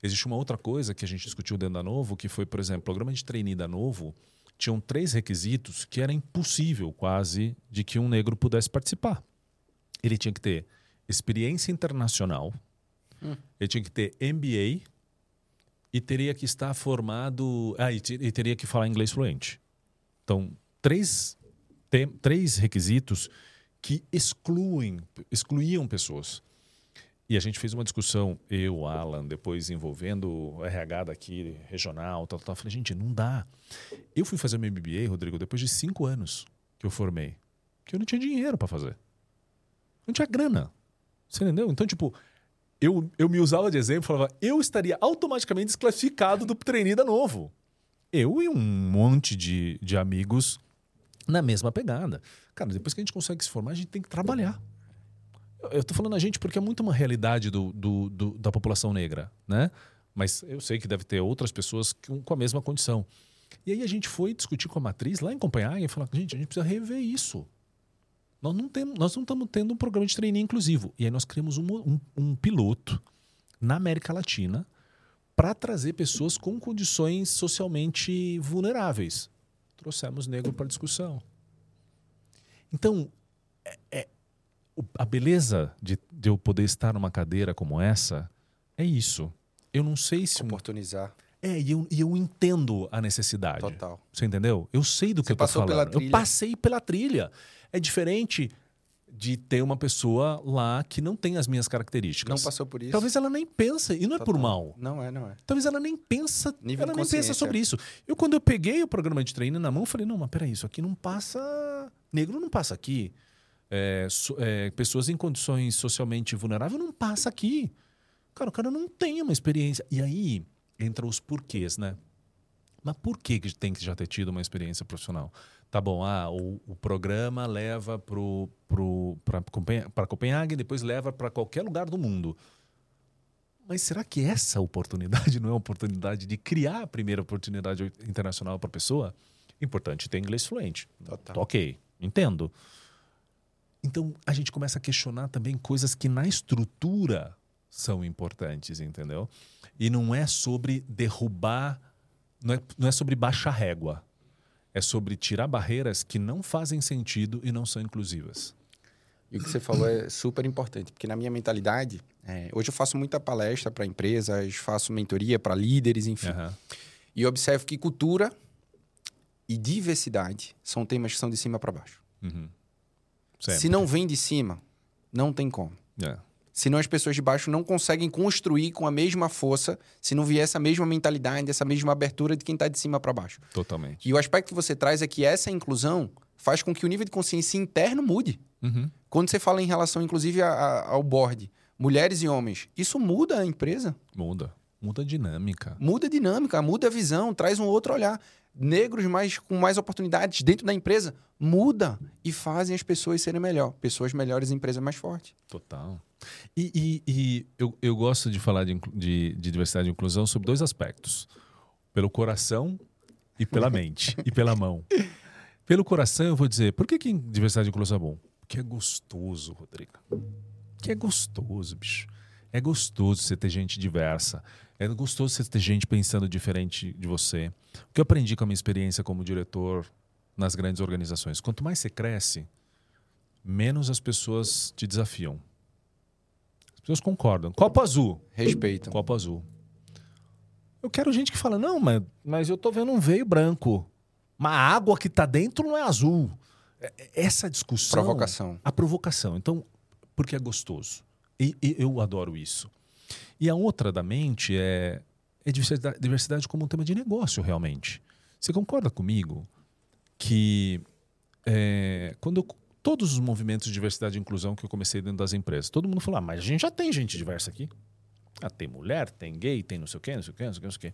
Existe uma outra coisa que a gente discutiu dentro da Novo, que foi, por exemplo, o programa de trainee da Novo tinham três requisitos que era impossível quase de que um negro pudesse participar. Ele tinha que ter experiência internacional, hum. ele tinha que ter MBA e teria que estar formado, ah, e, e teria que falar inglês fluente. Então, três, três requisitos que excluem, excluíam pessoas. E a gente fez uma discussão, eu, Alan, depois envolvendo o RH daqui, regional, tal, tal. Falei, gente, não dá. Eu fui fazer meu MBA, Rodrigo, depois de cinco anos que eu formei. Que eu não tinha dinheiro para fazer. Não tinha grana. Você entendeu? Então, tipo, eu, eu me usava de exemplo, falava, eu estaria automaticamente desclassificado do trainee da novo eu e um monte de, de amigos na mesma pegada. Cara, depois que a gente consegue se formar, a gente tem que trabalhar. Eu estou falando a gente porque é muito uma realidade do, do, do, da população negra, né? Mas eu sei que deve ter outras pessoas com, com a mesma condição. E aí a gente foi discutir com a matriz lá em Copenhague e falou: gente, a gente precisa rever isso. Nós não, temos, nós não estamos tendo um programa de treininho inclusivo. E aí nós criamos um, um, um piloto na América Latina para trazer pessoas com condições socialmente vulneráveis. Trouxemos negro para discussão. Então, é, é, a beleza de, de, eu poder estar numa cadeira como essa é isso. Eu não sei se. Oportunizar. É, e eu, e eu entendo a necessidade. Total. Você entendeu? Eu sei do que Você eu tô falando. Eu passei pela trilha. É diferente de ter uma pessoa lá que não tem as minhas características. Não passou por isso. Talvez ela nem pense, e não é por mal. Não é, não é. Talvez ela nem pensa, Nível ela nem pensa sobre isso. Eu quando eu peguei o programa de treino na mão, falei: "Não, mas peraí, isso aqui não passa, negro não passa aqui. É, so, é, pessoas em condições socialmente vulneráveis não passa aqui. Cara, o cara não tem uma experiência. E aí entra os porquês, né? Mas por que, que tem que já ter tido uma experiência profissional? Tá bom, ah, o, o programa leva para pro, Copenhague, depois leva para qualquer lugar do mundo. Mas será que essa oportunidade não é uma oportunidade de criar a primeira oportunidade internacional para a pessoa? Importante ter inglês fluente. Total. Ok, entendo. Então a gente começa a questionar também coisas que na estrutura são importantes, entendeu? E não é sobre derrubar não é, não é sobre baixa régua. É sobre tirar barreiras que não fazem sentido e não são inclusivas. E o que você falou é super importante, porque na minha mentalidade, é, hoje eu faço muita palestra para empresas, faço mentoria para líderes, enfim. Uhum. E observo que cultura e diversidade são temas que são de cima para baixo. Uhum. Se não vem de cima, não tem como. É senão as pessoas de baixo não conseguem construir com a mesma força se não vier essa mesma mentalidade, essa mesma abertura de quem está de cima para baixo. Totalmente. E o aspecto que você traz é que essa inclusão faz com que o nível de consciência interno mude. Uhum. Quando você fala em relação, inclusive, a, a, ao board, mulheres e homens, isso muda a empresa? Muda. Muda a dinâmica. Muda a dinâmica, muda a visão, traz um outro olhar. Negros mais, com mais oportunidades dentro da empresa muda e fazem as pessoas serem melhor. Pessoas melhores, empresa mais forte. Total. E, e, e eu, eu gosto de falar de, de, de, diversidade e inclusão sobre dois aspectos: pelo coração e pela mente, e pela mão. Pelo coração, eu vou dizer, por que, que diversidade e inclusão é bom? Porque é gostoso, Rodrigo. Que é gostoso, bicho. É gostoso você ter gente diversa. É gostoso você ter gente pensando diferente de você. O que eu aprendi com a minha experiência como diretor nas grandes organizações? Quanto mais você cresce, menos as pessoas te desafiam pessoas concordam. Copo azul. Respeitam. Copo azul. Eu quero gente que fala, não, mas, mas eu tô vendo um veio branco. Mas a água que tá dentro não é azul. É, é, essa discussão... Provocação. A provocação. Então, porque é gostoso. E, e eu adoro isso. E a outra da mente é, é diversidade, diversidade como um tema de negócio, realmente. Você concorda comigo que é, quando eu, todos os movimentos de diversidade e inclusão que eu comecei dentro das empresas, todo mundo falou: ah, mas a gente já tem gente diversa aqui. Ah, tem mulher, tem gay, tem não sei o quê, não sei o quê, não sei o quê, não sei o quê.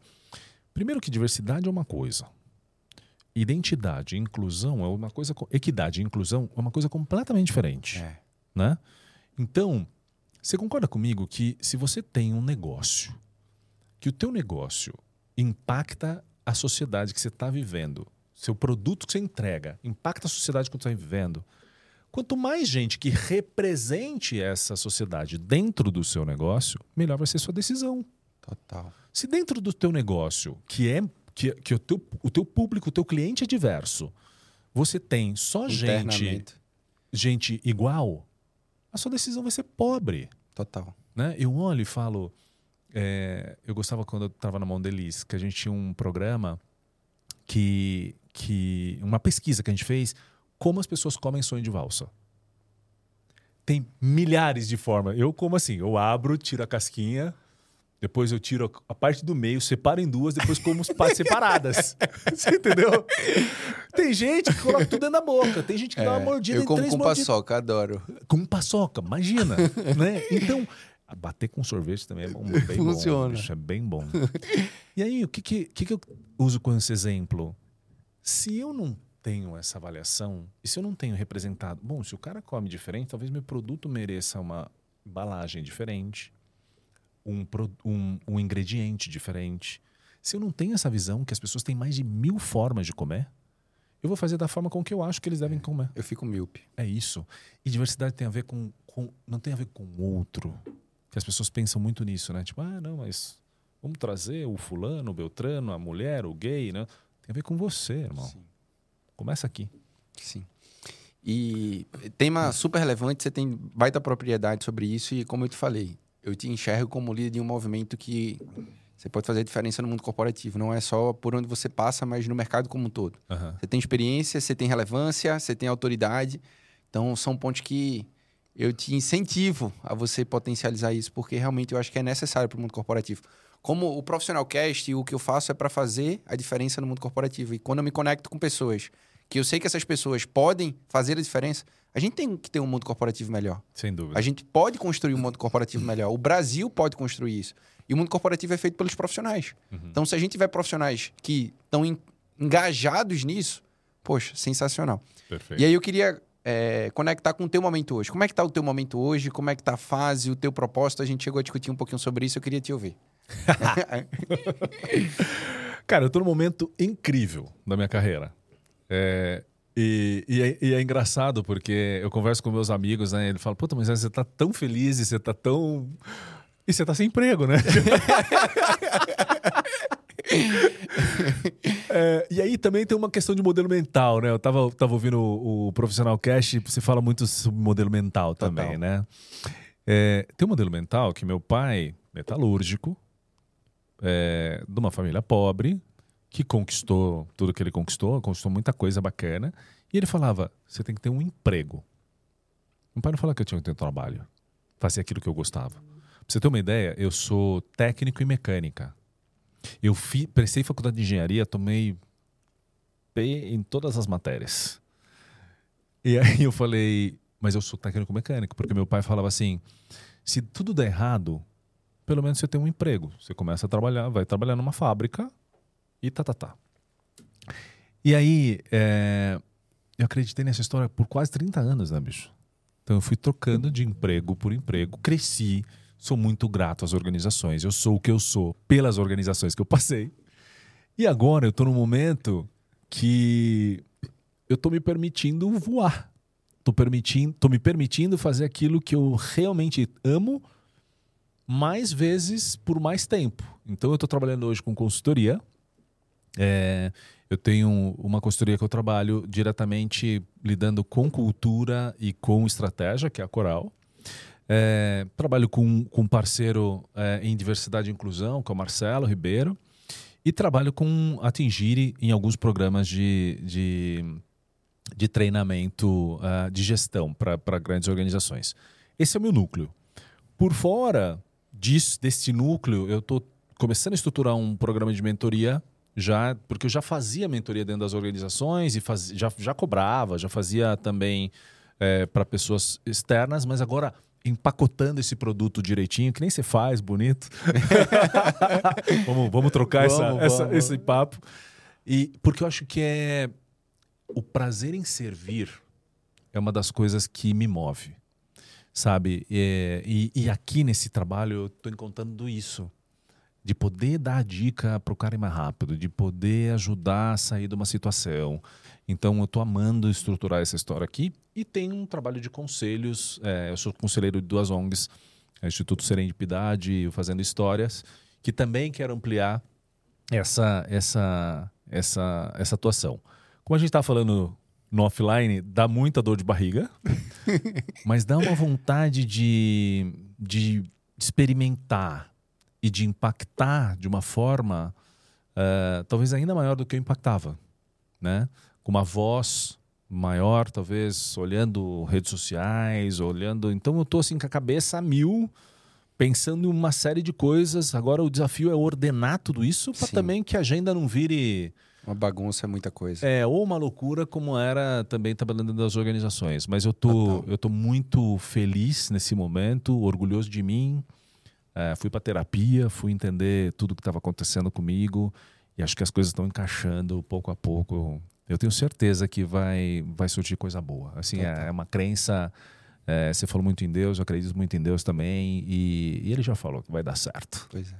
Primeiro que diversidade é uma coisa. Identidade e inclusão é uma coisa. Equidade e inclusão é uma coisa completamente diferente. É. Né? Então, você concorda comigo que se você tem um negócio, que o teu negócio impacta a sociedade que você está vivendo, seu produto que você entrega impacta a sociedade que você está vivendo, quanto mais gente que represente essa sociedade dentro do seu negócio, melhor vai ser sua decisão. Total. Se dentro do teu negócio, que é que, que o, teu, o teu público, o teu cliente é diverso, você tem só gente gente igual, a sua decisão vai ser pobre. Total. Né? Eu olho e falo. É, eu gostava quando eu estava na Mondeliz, que a gente tinha um programa que, que. Uma pesquisa que a gente fez como as pessoas comem sonho de valsa. Tem milhares de formas. Eu como assim, eu abro, tiro a casquinha, depois eu tiro a parte do meio, separo em duas, depois como partes separadas. Você entendeu? Tem gente que coloca tudo dentro da boca, tem gente que é, dá uma mordida eu como três com mordidas. paçoca, adoro. Com paçoca, imagina, né? Então, bater com sorvete também é bom, bem Funciona. bom. Bicho, é bem bom. E aí, o que, que, que eu uso com esse exemplo? Se eu não tenho essa avaliação, e se eu não tenho representado, bom, se o cara come diferente, talvez meu produto mereça uma embalagem diferente, um, um, um ingrediente diferente. Se eu não tenho essa visão que as pessoas têm mais de mil formas de comer, eu vou fazer da forma com que eu acho que eles devem comer. Eu fico míope. É isso. E diversidade tem a ver com, com não tem a ver com o outro. Que as pessoas pensam muito nisso, né? Tipo, ah, não, mas vamos trazer o fulano, o beltrano, a mulher, o gay, né? Tem a ver com você, irmão. Sim. Começa aqui. Sim. E tema super relevante, você tem baita propriedade sobre isso e como eu te falei, eu te enxergo como líder de um movimento que você pode fazer diferença no mundo corporativo. Não é só por onde você passa, mas no mercado como um todo. Uhum. Você tem experiência, você tem relevância, você tem autoridade. Então, são pontos que eu te incentivo a você potencializar isso, porque realmente eu acho que é necessário para o mundo corporativo. Como o profissional cast, o que eu faço é para fazer a diferença no mundo corporativo. E quando eu me conecto com pessoas que eu sei que essas pessoas podem fazer a diferença, a gente tem que ter um mundo corporativo melhor. Sem dúvida. A gente pode construir um mundo corporativo melhor. O Brasil pode construir isso. E o mundo corporativo é feito pelos profissionais. Uhum. Então, se a gente tiver profissionais que estão engajados nisso, poxa, sensacional. Perfeito. E aí eu queria é, conectar com o teu momento hoje. Como é que está o teu momento hoje? Como é que está a fase, o teu propósito? A gente chegou a discutir um pouquinho sobre isso, eu queria te ouvir. Cara, eu estou num momento incrível da minha carreira. É, e, e, é, e, é, engraçado porque eu converso com meus amigos, né? Ele fala, puta, mas você tá tão feliz e você tá tão. E você tá sem emprego, né? é, e aí também tem uma questão de modelo mental, né? Eu tava, tava ouvindo o, o Profissional Cash, você fala muito sobre modelo mental também, Total. né? É, tem um modelo mental que meu pai, metalúrgico, é, de uma família pobre, que conquistou tudo que ele conquistou, conquistou muita coisa bacana. E ele falava: você tem que ter um emprego. Meu pai não falava que eu tinha que ter um trabalho, fazer aquilo que eu gostava. Pra você ter uma ideia, eu sou técnico em mecânica. Eu fi, prestei faculdade de engenharia, tomei P em todas as matérias. E aí eu falei, mas eu sou técnico mecânico, porque meu pai falava assim: se tudo der errado, pelo menos você tem um emprego. Você começa a trabalhar, vai trabalhar numa fábrica e tá, tá, tá. E aí, é, eu acreditei nessa história por quase 30 anos, né, bicho? Então eu fui trocando de emprego por emprego, cresci, sou muito grato às organizações, eu sou o que eu sou pelas organizações que eu passei. E agora eu tô num momento que eu tô me permitindo voar. Tô, permitindo, tô me permitindo fazer aquilo que eu realmente amo mais vezes por mais tempo. Então eu tô trabalhando hoje com consultoria, é, eu tenho uma consultoria que eu trabalho diretamente lidando com cultura e com estratégia, que é a Coral. É, trabalho com, com um parceiro é, em diversidade e inclusão, que é o Marcelo Ribeiro. E trabalho com Atingire em alguns programas de, de, de treinamento uh, de gestão para grandes organizações. Esse é o meu núcleo. Por fora disso, desse núcleo, eu estou começando a estruturar um programa de mentoria já porque eu já fazia mentoria dentro das organizações e faz, já, já cobrava, já fazia também é, para pessoas externas, mas agora empacotando esse produto direitinho, que nem você faz, bonito. vamos, vamos trocar vamos, essa, vamos. Essa, esse papo. E porque eu acho que é o prazer em servir é uma das coisas que me move, sabe? E, e, e aqui nesse trabalho eu estou encontrando isso de poder dar a dica para o cara ir mais rápido, de poder ajudar a sair de uma situação. Então, eu estou amando estruturar essa história aqui e tem um trabalho de conselhos. É, eu sou conselheiro de duas ONGs, é, Instituto Serendipidade, Fazendo Histórias, que também quero ampliar essa, essa, essa, essa atuação. Como a gente está falando no offline, dá muita dor de barriga, mas dá uma vontade de, de experimentar, e de impactar de uma forma uh, talvez ainda maior do que eu impactava, né? Com uma voz maior, talvez olhando redes sociais, olhando. Então eu tô assim com a cabeça a mil, pensando em uma série de coisas. Agora o desafio é ordenar tudo isso para também que a agenda não vire uma bagunça é muita coisa. É, ou uma loucura como era também trabalhando das organizações. Mas eu tô, eu tô muito feliz nesse momento, orgulhoso de mim. É, fui para terapia, fui entender tudo que estava acontecendo comigo e acho que as coisas estão encaixando pouco a pouco. Eu tenho certeza que vai, vai surgir coisa boa. Assim, é, é, uma crença. É, você falou muito em Deus, eu acredito muito em Deus também e, e ele já falou que vai dar certo. Pois é.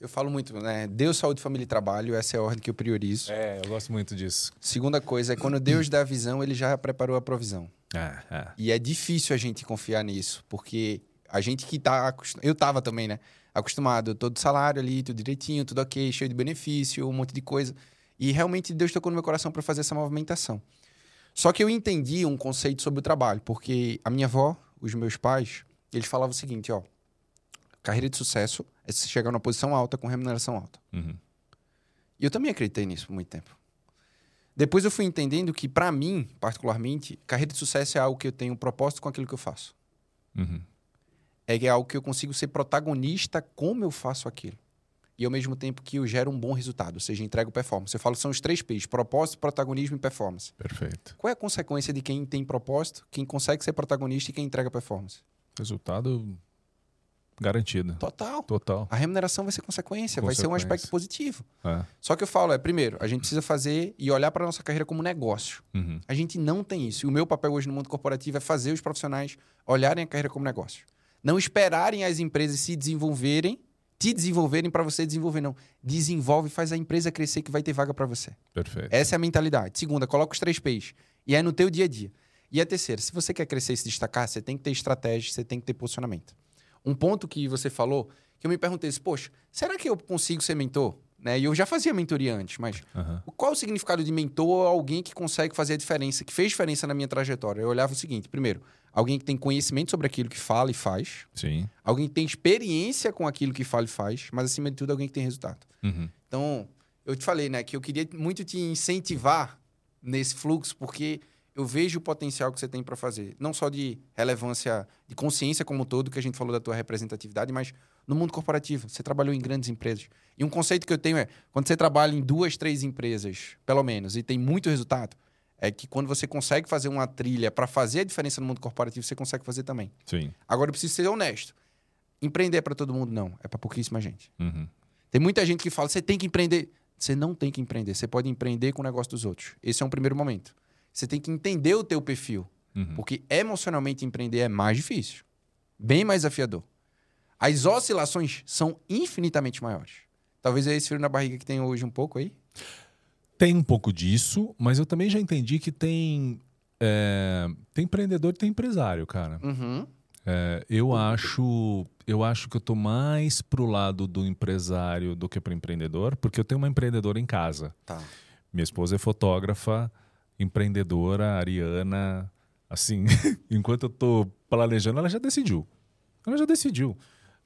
Eu falo muito, né? Deus, saúde, família e trabalho, essa é a ordem que eu priorizo. É, eu gosto muito disso. Segunda coisa é quando Deus dá a visão, ele já preparou a provisão. É, é. E é difícil a gente confiar nisso, porque a gente que tá acostumado. Eu tava também, né? Acostumado, todo salário ali, tudo direitinho, tudo ok, cheio de benefício, um monte de coisa. E realmente Deus tocou no meu coração para fazer essa movimentação. Só que eu entendi um conceito sobre o trabalho, porque a minha avó, os meus pais, eles falavam o seguinte, ó. Carreira de sucesso é se chegar numa posição alta com remuneração alta. Uhum. E eu também acreditei nisso por muito tempo. Depois eu fui entendendo que, para mim, particularmente, carreira de sucesso é algo que eu tenho um propósito com aquilo que eu faço. Uhum é algo que eu consigo ser protagonista como eu faço aquilo. E ao mesmo tempo que eu gero um bom resultado, ou seja, entrego performance. Eu falo são os três P's: propósito, protagonismo e performance. Perfeito. Qual é a consequência de quem tem propósito, quem consegue ser protagonista e quem entrega performance? Resultado garantido. Total. Total. A remuneração vai ser consequência, consequência. vai ser um aspecto positivo. É. Só que eu falo, é, primeiro, a gente precisa fazer e olhar para a nossa carreira como negócio. Uhum. A gente não tem isso. E o meu papel hoje no mundo corporativo é fazer os profissionais olharem a carreira como negócio. Não esperarem as empresas se desenvolverem, te desenvolverem para você desenvolver, não. Desenvolve, faz a empresa crescer que vai ter vaga para você. Perfeito. Essa é a mentalidade. Segunda, coloca os três P's. E é no teu dia a dia. E a terceira, se você quer crescer e se destacar, você tem que ter estratégia, você tem que ter posicionamento. Um ponto que você falou, que eu me perguntei, poxa, será que eu consigo ser mentor? Né? E eu já fazia mentoria antes, mas uhum. qual o significado de mentor? Alguém que consegue fazer a diferença, que fez diferença na minha trajetória. Eu olhava o seguinte: primeiro, alguém que tem conhecimento sobre aquilo que fala e faz. Sim. Alguém que tem experiência com aquilo que fala e faz, mas acima de tudo, alguém que tem resultado. Uhum. Então, eu te falei, né, que eu queria muito te incentivar nesse fluxo, porque eu vejo o potencial que você tem para fazer. Não só de relevância, de consciência como um todo, que a gente falou da tua representatividade, mas no mundo corporativo. Você trabalhou em grandes empresas. E um conceito que eu tenho é, quando você trabalha em duas, três empresas, pelo menos, e tem muito resultado, é que quando você consegue fazer uma trilha para fazer a diferença no mundo corporativo, você consegue fazer também. Sim. Agora, eu preciso ser honesto. Empreender é para todo mundo? Não. É para pouquíssima gente. Uhum. Tem muita gente que fala, você tem que empreender. Você não tem que empreender. Você pode empreender com o negócio dos outros. Esse é um primeiro momento. Você tem que entender o teu perfil. Uhum. Porque emocionalmente empreender é mais difícil. Bem mais desafiador. As oscilações são infinitamente maiores. Talvez é esse frio na barriga que tem hoje um pouco aí. Tem um pouco disso, mas eu também já entendi que tem. É, tem empreendedor e tem empresário, cara. Uhum. É, eu acho eu acho que eu tô mais pro lado do empresário do que pro empreendedor, porque eu tenho uma empreendedora em casa. Tá. Minha esposa é fotógrafa, empreendedora, Ariana. Assim, enquanto eu tô planejando, ela já decidiu. Ela já decidiu.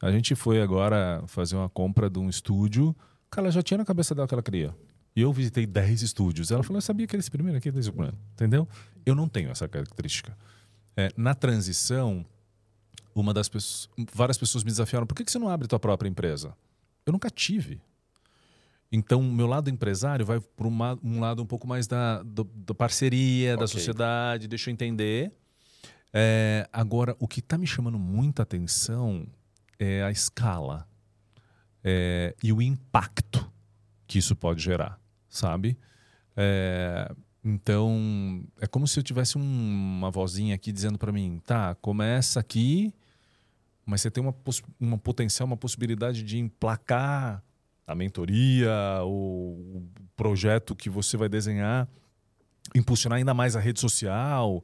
A gente foi agora fazer uma compra de um estúdio. Cara, ela já tinha na cabeça dela que ela queria. E eu visitei 10 estúdios. Ela falou: Eu sabia que era esse primeiro aqui desde o plano. Entendeu? Eu não tenho essa característica. É, na transição, uma das pessoas, várias pessoas me desafiaram: por que, que você não abre tua própria empresa? Eu nunca tive. Então, o meu lado empresário vai para um lado um pouco mais da, do, da parceria, okay. da sociedade, deixa eu entender. É, agora, o que está me chamando muita atenção é a escala é, e o impacto que isso pode gerar, sabe? É, então, é como se eu tivesse um, uma vozinha aqui dizendo para mim, tá, começa aqui, mas você tem uma, uma potencial, uma possibilidade de emplacar a mentoria, o, o projeto que você vai desenhar, impulsionar ainda mais a rede social.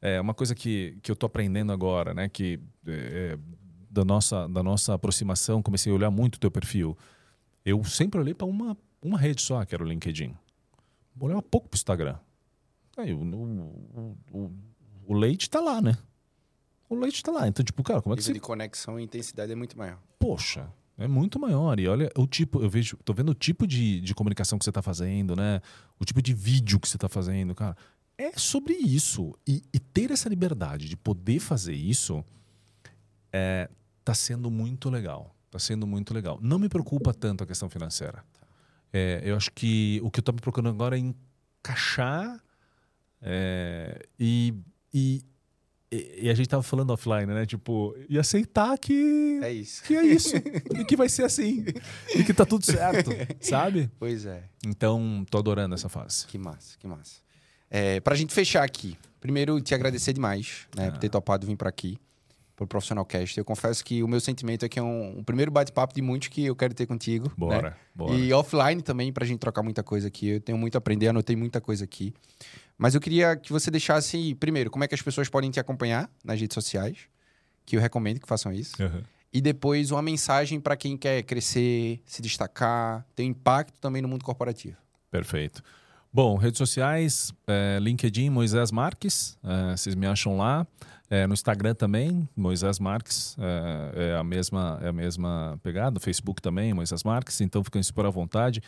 É uma coisa que, que eu estou aprendendo agora, né? Que é, da, nossa, da nossa aproximação, comecei a olhar muito o teu perfil. Eu sempre olhei para uma, uma rede só, que era o LinkedIn. Olhava pouco para o Instagram. Aí, o, o, o, o leite está lá, né? O leite está lá. Então, tipo, cara, como é que você... de conexão e intensidade é muito maior. Poxa, é muito maior. E olha o tipo, eu vejo, tô vendo o tipo de, de comunicação que você está fazendo, né? O tipo de vídeo que você está fazendo, cara. É sobre isso. E, e, ter essa liberdade de poder fazer isso é, tá sendo muito legal. Tá sendo muito legal. Não me preocupa tanto a questão financeira. É, eu acho que o que eu tô me procurando agora é encaixar é, e, e e, a gente tava falando offline, né? Tipo, e aceitar que. É isso. Que é isso. e que vai ser assim. E que tá tudo certo, sabe? Pois é. Então, tô adorando essa fase. Que massa, que massa. É, pra gente fechar aqui, primeiro te agradecer demais, né? Ah. Por ter topado vir para aqui, pro Profissional Cast. Eu confesso que o meu sentimento é que é um, um primeiro bate-papo de muitos que eu quero ter contigo. Né? Bora, né? bora. E offline também, pra gente trocar muita coisa aqui. Eu tenho muito a aprender, anotei muita coisa aqui. Mas eu queria que você deixasse, primeiro, como é que as pessoas podem te acompanhar nas redes sociais, que eu recomendo que façam isso. Uhum. E depois uma mensagem para quem quer crescer, se destacar, ter impacto também no mundo corporativo. Perfeito. Bom, redes sociais, é, LinkedIn, Moisés Marques, é, vocês me acham lá. É, no Instagram também, Moisés Marques, é, é, a mesma, é a mesma pegada. Facebook também, Moisés Marques, então fiquem super à vontade.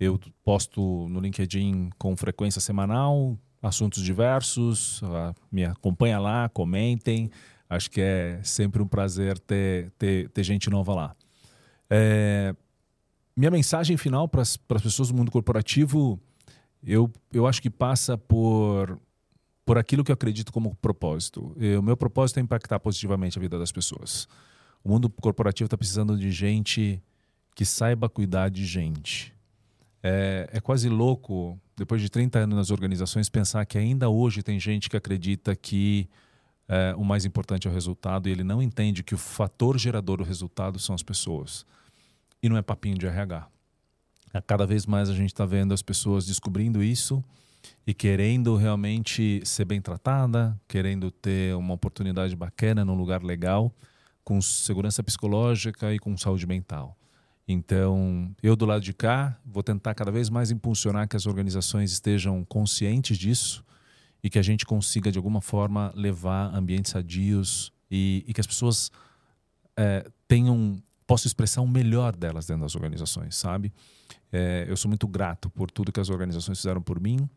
Eu posto no LinkedIn com frequência semanal, assuntos diversos. Me acompanha lá, comentem. Acho que é sempre um prazer ter, ter, ter gente nova lá. É, minha mensagem final para as pessoas do mundo corporativo, eu, eu acho que passa por, por aquilo que eu acredito como propósito. O meu propósito é impactar positivamente a vida das pessoas. O mundo corporativo está precisando de gente que saiba cuidar de gente. É, é quase louco depois de 30 anos nas organizações, pensar que ainda hoje tem gente que acredita que é, o mais importante é o resultado e ele não entende que o fator gerador do resultado são as pessoas. E não é papinho de RH. Cada vez mais a gente está vendo as pessoas descobrindo isso e querendo realmente ser bem tratada, querendo ter uma oportunidade bacana num lugar legal, com segurança psicológica e com saúde mental. Então, eu do lado de cá vou tentar cada vez mais impulsionar que as organizações estejam conscientes disso e que a gente consiga, de alguma forma, levar ambientes sadios e, e que as pessoas é, tenham, possam expressar o melhor delas dentro das organizações, sabe? É, eu sou muito grato por tudo que as organizações fizeram por mim.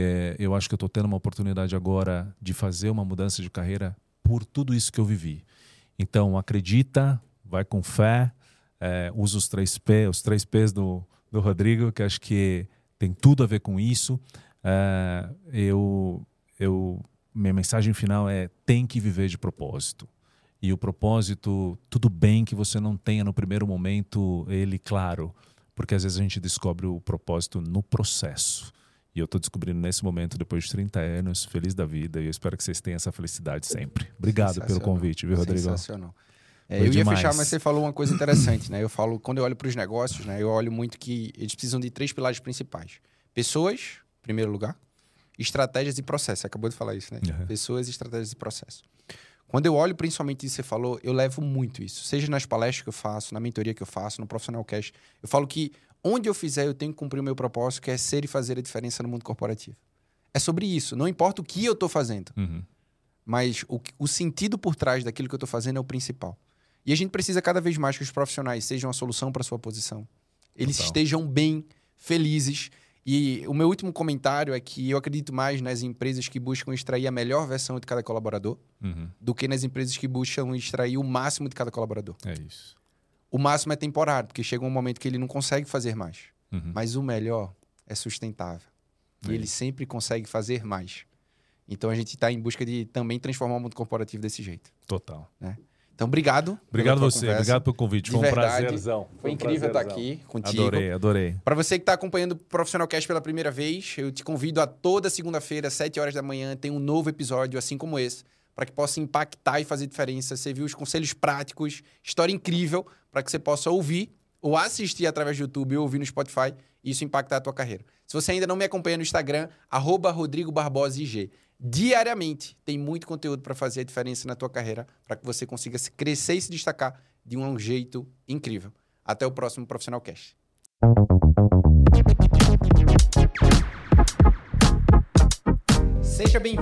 É, eu acho que eu estou tendo uma oportunidade agora de fazer uma mudança de carreira por tudo isso que eu vivi. Então, acredita, vai com fé, é, uso os três P, os três P's do, do Rodrigo, que acho que tem tudo a ver com isso. É, eu, eu, minha mensagem final é: tem que viver de propósito. E o propósito, tudo bem que você não tenha no primeiro momento ele claro, porque às vezes a gente descobre o propósito no processo. E eu estou descobrindo nesse momento, depois de 30 anos, feliz da vida, e eu espero que vocês tenham essa felicidade sempre. Obrigado pelo convite, viu, Rodrigo? Sensacional. É, eu ia demais. fechar, mas você falou uma coisa interessante, né? Eu falo, quando eu olho para os negócios, né? Eu olho muito que eles precisam de três pilares principais: pessoas, em primeiro lugar, estratégias e processo. Você acabou de falar isso, né? Uhum. Pessoas, estratégias e processo. Quando eu olho principalmente isso que você falou, eu levo muito isso. Seja nas palestras que eu faço, na mentoria que eu faço, no Profissional Cash. Eu falo que onde eu fizer, eu tenho que cumprir o meu propósito, que é ser e fazer a diferença no mundo corporativo. É sobre isso. Não importa o que eu estou fazendo. Uhum. Mas o, o sentido por trás daquilo que eu estou fazendo é o principal. E a gente precisa cada vez mais que os profissionais sejam a solução para sua posição. Eles Total. estejam bem, felizes. E o meu último comentário é que eu acredito mais nas empresas que buscam extrair a melhor versão de cada colaborador uhum. do que nas empresas que buscam extrair o máximo de cada colaborador. É isso. O máximo é temporário, porque chega um momento que ele não consegue fazer mais. Uhum. Mas o melhor é sustentável. É e ele sempre consegue fazer mais. Então a gente está em busca de também transformar o mundo corporativo desse jeito. Total. Né? Então, obrigado. Obrigado você, conversa. obrigado pelo convite. Foi um prazerzão. Foi, incrível estar aqui contigo. Adorei, adorei. Para você que está acompanhando o Profissional Cast pela primeira vez, eu te convido a toda segunda-feira, 7 horas da manhã, tem um novo episódio assim como esse, para que possa impactar e fazer diferença. Você viu os conselhos práticos, história incrível, para que você possa ouvir ou assistir através do YouTube ou ouvir no Spotify e isso impactar a tua carreira. Se você ainda não me acompanha no Instagram, arroba Rodrigo Barbosa IG. Diariamente tem muito conteúdo para fazer a diferença na tua carreira, para que você consiga se crescer e se destacar de um jeito incrível. Até o próximo Profissional Cast. Seja bem-vindo